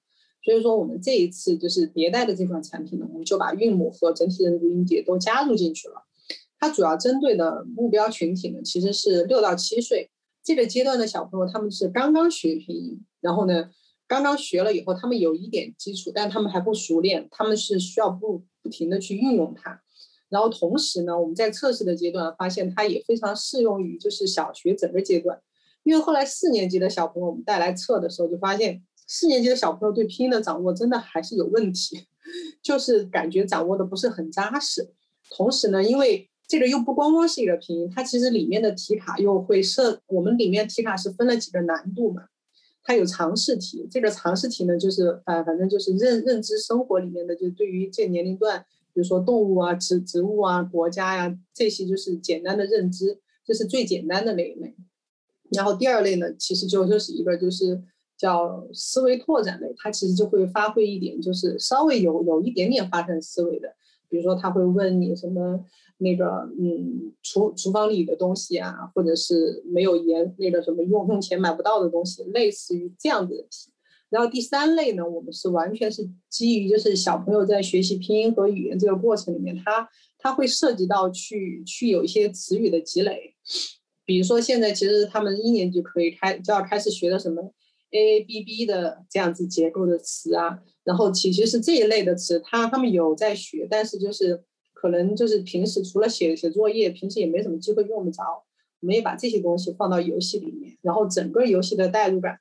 所以说，我们这一次就是迭代的这款产品呢，我们就把韵母和整体认读音节都加入进去了。它主要针对的目标群体呢，其实是六到七岁这个阶段的小朋友，他们是刚刚学拼音，然后呢，刚刚学了以后，他们有一点基础，但他们还不熟练，他们是需要不不停的去运用它。然后同时呢，我们在测试的阶段发现，它也非常适用于就是小学整个阶段，因为后来四年级的小朋友我们带来测的时候，就发现四年级的小朋友对拼音的掌握真的还是有问题，就是感觉掌握的不是很扎实。同时呢，因为这个又不光光是一个拼音，它其实里面的题卡又会设，我们里面题卡是分了几个难度嘛，它有常识题，这个常识题呢就是反反正就是认认知生活里面的，就对于这年龄段，比如说动物啊、植植物啊、国家呀、这些就是简单的认知，这是最简单的那一类。然后第二类呢，其实就就是一个就是叫思维拓展类，它其实就会发挥一点，就是稍微有有一点点发展思维的，比如说他会问你什么。那个嗯，厨厨房里的东西啊，或者是没有盐，那个什么用用钱买不到的东西，类似于这样子的题。然后第三类呢，我们是完全是基于就是小朋友在学习拼音和语言这个过程里面，他他会涉及到去去有一些词语的积累。比如说现在其实他们一年级可以开就要开始学的什么 A A B B 的这样子结构的词啊，然后其实是这一类的词，他他们有在学，但是就是。可能就是平时除了写写作业，平时也没什么机会用得着。我们也把这些东西放到游戏里面，然后整个游戏的代入感，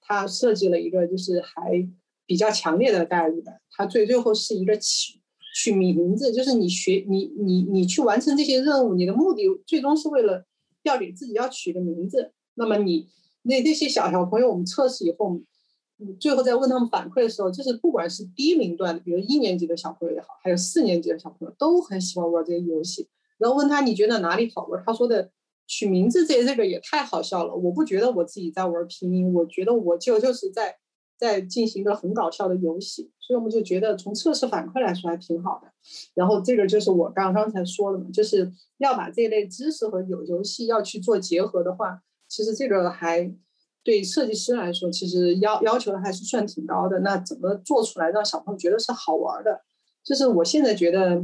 它设计了一个就是还比较强烈的代入感。它最最后是一个取取名字，就是你学你你你去完成这些任务，你的目的最终是为了要给自己要取个名字。那么你那那些小小朋友，我们测试以后。最后在问他们反馈的时候，就是不管是低龄段的，比如一年级的小朋友也好，还有四年级的小朋友，都很喜欢玩这些游戏。然后问他你觉得哪里好玩？他说的取名字这这个也太好笑了。我不觉得我自己在玩拼音，我觉得我就就是在在进行一个很搞笑的游戏。所以我们就觉得从测试反馈来说还挺好的。然后这个就是我刚刚才说的嘛，就是要把这类知识和有游戏要去做结合的话，其实这个还。对设计师来说，其实要要求的还是算挺高的。那怎么做出来让小朋友觉得是好玩的？就是我现在觉得，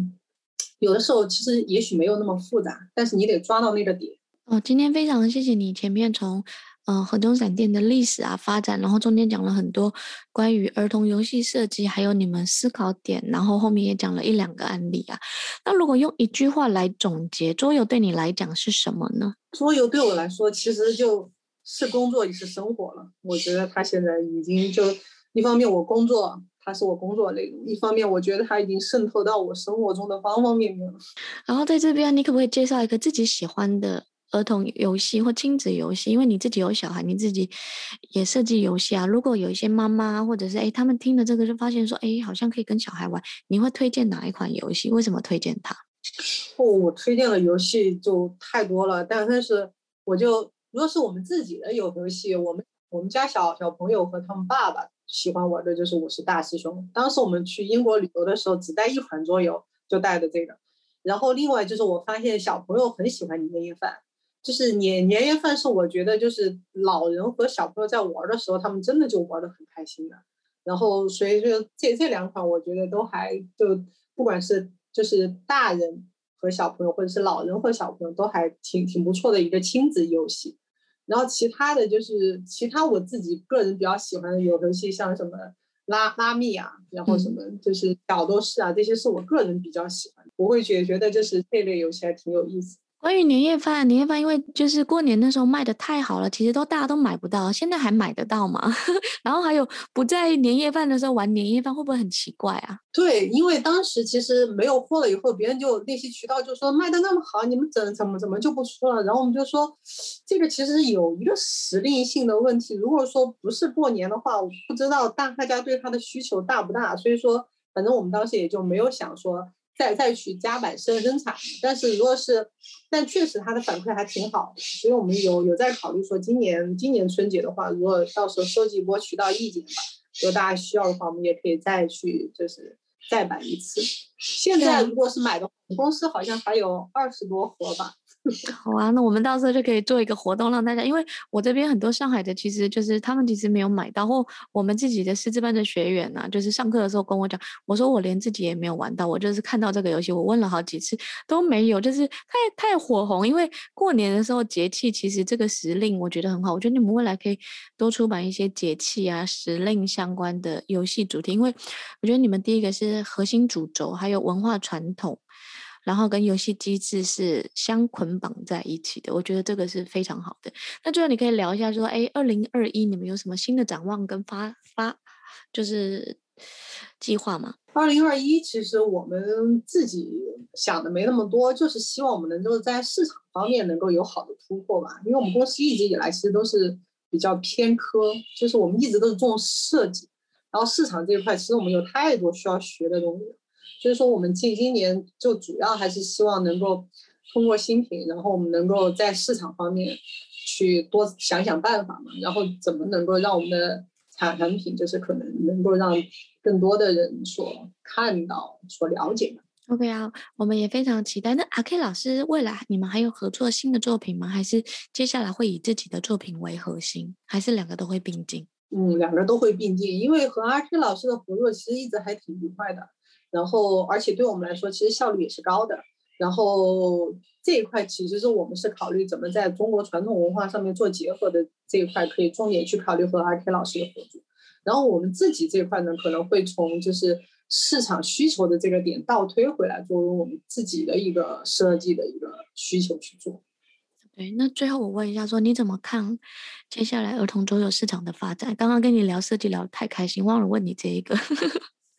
有的时候其实也许没有那么复杂，但是你得抓到那个点。哦，今天非常谢谢你前面从嗯河东闪电的历史啊发展，然后中间讲了很多关于儿童游戏设计，还有你们思考点，然后后面也讲了一两个案例啊。那如果用一句话来总结，桌游对你来讲是什么呢？桌游对我来说，其实就。是工作也是生活了，我觉得它现在已经就一方面我工作，它是我工作内容；一方面我觉得它已经渗透到我生活中的方方面面了。然后在这边，你可不可以介绍一个自己喜欢的儿童游戏或亲子游戏？因为你自己有小孩，你自己也设计游戏啊。如果有一些妈妈或者是诶他们听了这个就发现说，诶好像可以跟小孩玩，你会推荐哪一款游戏？为什么推荐它？哦，我推荐的游戏就太多了，但是我就。如果是我们自己的有游戏，我们我们家小小朋友和他们爸爸喜欢玩的就是我是大师兄。当时我们去英国旅游的时候，只带一款桌游，就带的这个。然后另外就是我发现小朋友很喜欢年夜饭，就是年年夜饭是我觉得就是老人和小朋友在玩的时候，他们真的就玩的很开心的。然后所以就这这两款我觉得都还就不管是就是大人。和小朋友，或者是老人和小朋友都还挺挺不错的一个亲子游戏。然后其他的就是其他我自己个人比较喜欢的有游戏，像什么拉拉密啊，然后什么就是角斗士啊，这些是我个人比较喜欢。我会觉觉得就是这类游戏还挺有意思。关于年夜饭，年夜饭因为就是过年那时候卖的太好了，其实都大家都买不到，现在还买得到吗？然后还有不在年夜饭的时候玩年夜饭，会不会很奇怪啊？对，因为当时其实没有货了以后，别人就那些渠道就说卖的那么好，你们怎怎么怎么就不出了？然后我们就说，这个其实有一个时令性的问题。如果说不是过年的话，我不知道大大家对它的需求大不大，所以说反正我们当时也就没有想说。再再去加版生生产。但是如果是，但确实它的反馈还挺好的，所以我们有有在考虑说，今年今年春节的话，如果到时候收集一波渠道意见吧，如果大家需要的话，我们也可以再去就是再版一次。现在如果是买的话，公司好像还有二十多盒吧。好啊，那我们到时候就可以做一个活动，让大家，因为我这边很多上海的，其实就是他们其实没有买到，或我们自己的师资班的学员呢、就是上课的时候跟我讲，我说我连自己也没有玩到，我就是看到这个游戏，我问了好几次都没有，就是太太火红，因为过年的时候节气，其实这个时令我觉得很好，我觉得你们未来可以多出版一些节气啊时令相关的游戏主题，因为我觉得你们第一个是核心主轴，还有文化传统。然后跟游戏机制是相捆绑在一起的，我觉得这个是非常好的。那最后你可以聊一下说，哎，二零二一你们有什么新的展望跟发发，就是计划吗？二零二一其实我们自己想的没那么多，就是希望我们能够在市场方面能够有好的突破吧。因为我们公司一直以来其实都是比较偏科，就是我们一直都是重设计，然后市场这一块其实我们有太多需要学的东西。所以说，我们近今年就主要还是希望能够通过新品，然后我们能够在市场方面去多想想办法嘛，然后怎么能够让我们的产产品就是可能能够让更多的人所看到、所了解的。OK 啊，我们也非常期待。那阿 K 老师，未来你们还有合作新的作品吗？还是接下来会以自己的作品为核心，还是两个都会并进？嗯，两个都会并进，因为和阿 K 老师的合作其实一直还挺愉快的。然后，而且对我们来说，其实效率也是高的。然后这一块其实是我们是考虑怎么在中国传统文化上面做结合的这一块，可以重点去考虑和 RK 老师的合作。然后我们自己这块呢，可能会从就是市场需求的这个点倒推回来，作为我们自己的一个设计的一个需求去做。对，那最后我问一下说，你怎么看接下来儿童桌游市场的发展？刚刚跟你聊设计聊得太开心，忘了问你这一个。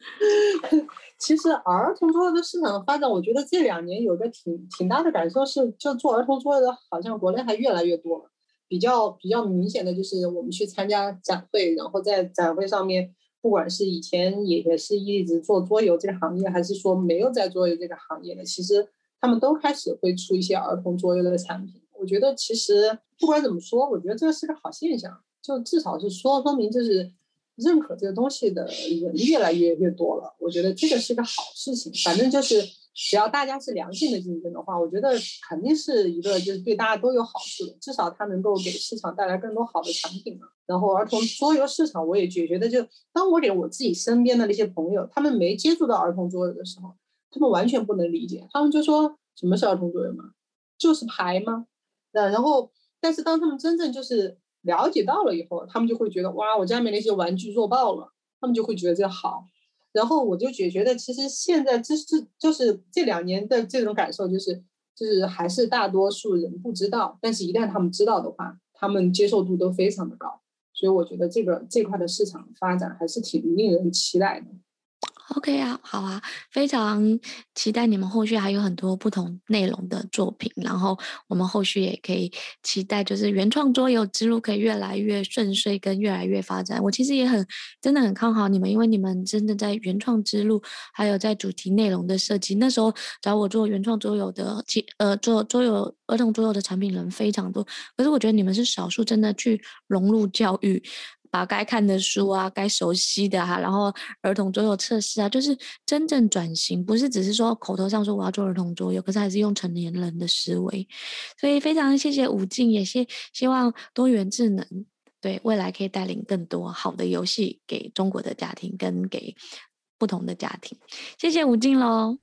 其实儿童桌游的市场的发展，我觉得这两年有个挺挺大的感受是，就做儿童桌游的，好像国内还越来越多了。比较比较明显的就是我们去参加展会，然后在展会上面，不管是以前也也是一直做桌游这个行业，还是说没有在桌游这个行业的，其实他们都开始会出一些儿童桌游的产品。我觉得其实不管怎么说，我觉得这是个好现象，就至少是说说明就是。认可这个东西的人越来越越多了，我觉得这个是个好事情。反正就是只要大家是良性的竞争的话，我觉得肯定是一个就是对大家都有好处的。至少它能够给市场带来更多好的产品嘛。然后儿童桌游市场，我也觉觉得就当我给我自己身边的那些朋友，他们没接触到儿童桌游的时候，他们完全不能理解。他们就说什么是儿童桌游嘛？就是牌吗？那然后，但是当他们真正就是。了解到了以后，他们就会觉得哇，我家里面那些玩具弱爆了，他们就会觉得这好。然后我就觉觉得，其实现在这是就是这两年的这种感受，就是就是还是大多数人不知道，但是一旦他们知道的话，他们接受度都非常的高。所以我觉得这个这块的市场发展还是挺令人期待的。OK 啊，好啊，非常期待你们后续还有很多不同内容的作品，然后我们后续也可以期待，就是原创桌游之路可以越来越顺遂，跟越来越发展。我其实也很真的很看好你们，因为你们真的在原创之路，还有在主题内容的设计，那时候找我做原创桌游的，呃，做桌游儿童桌游的产品人非常多，可是我觉得你们是少数真的去融入教育。把该看的书啊，该熟悉的哈。然后儿童桌游测试啊，就是真正转型，不是只是说口头上说我要做儿童桌游，可是还是用成年人的思维。所以非常谢谢武静，也希希望多元智能对未来可以带领更多好的游戏给中国的家庭跟给不同的家庭。谢谢武静喽。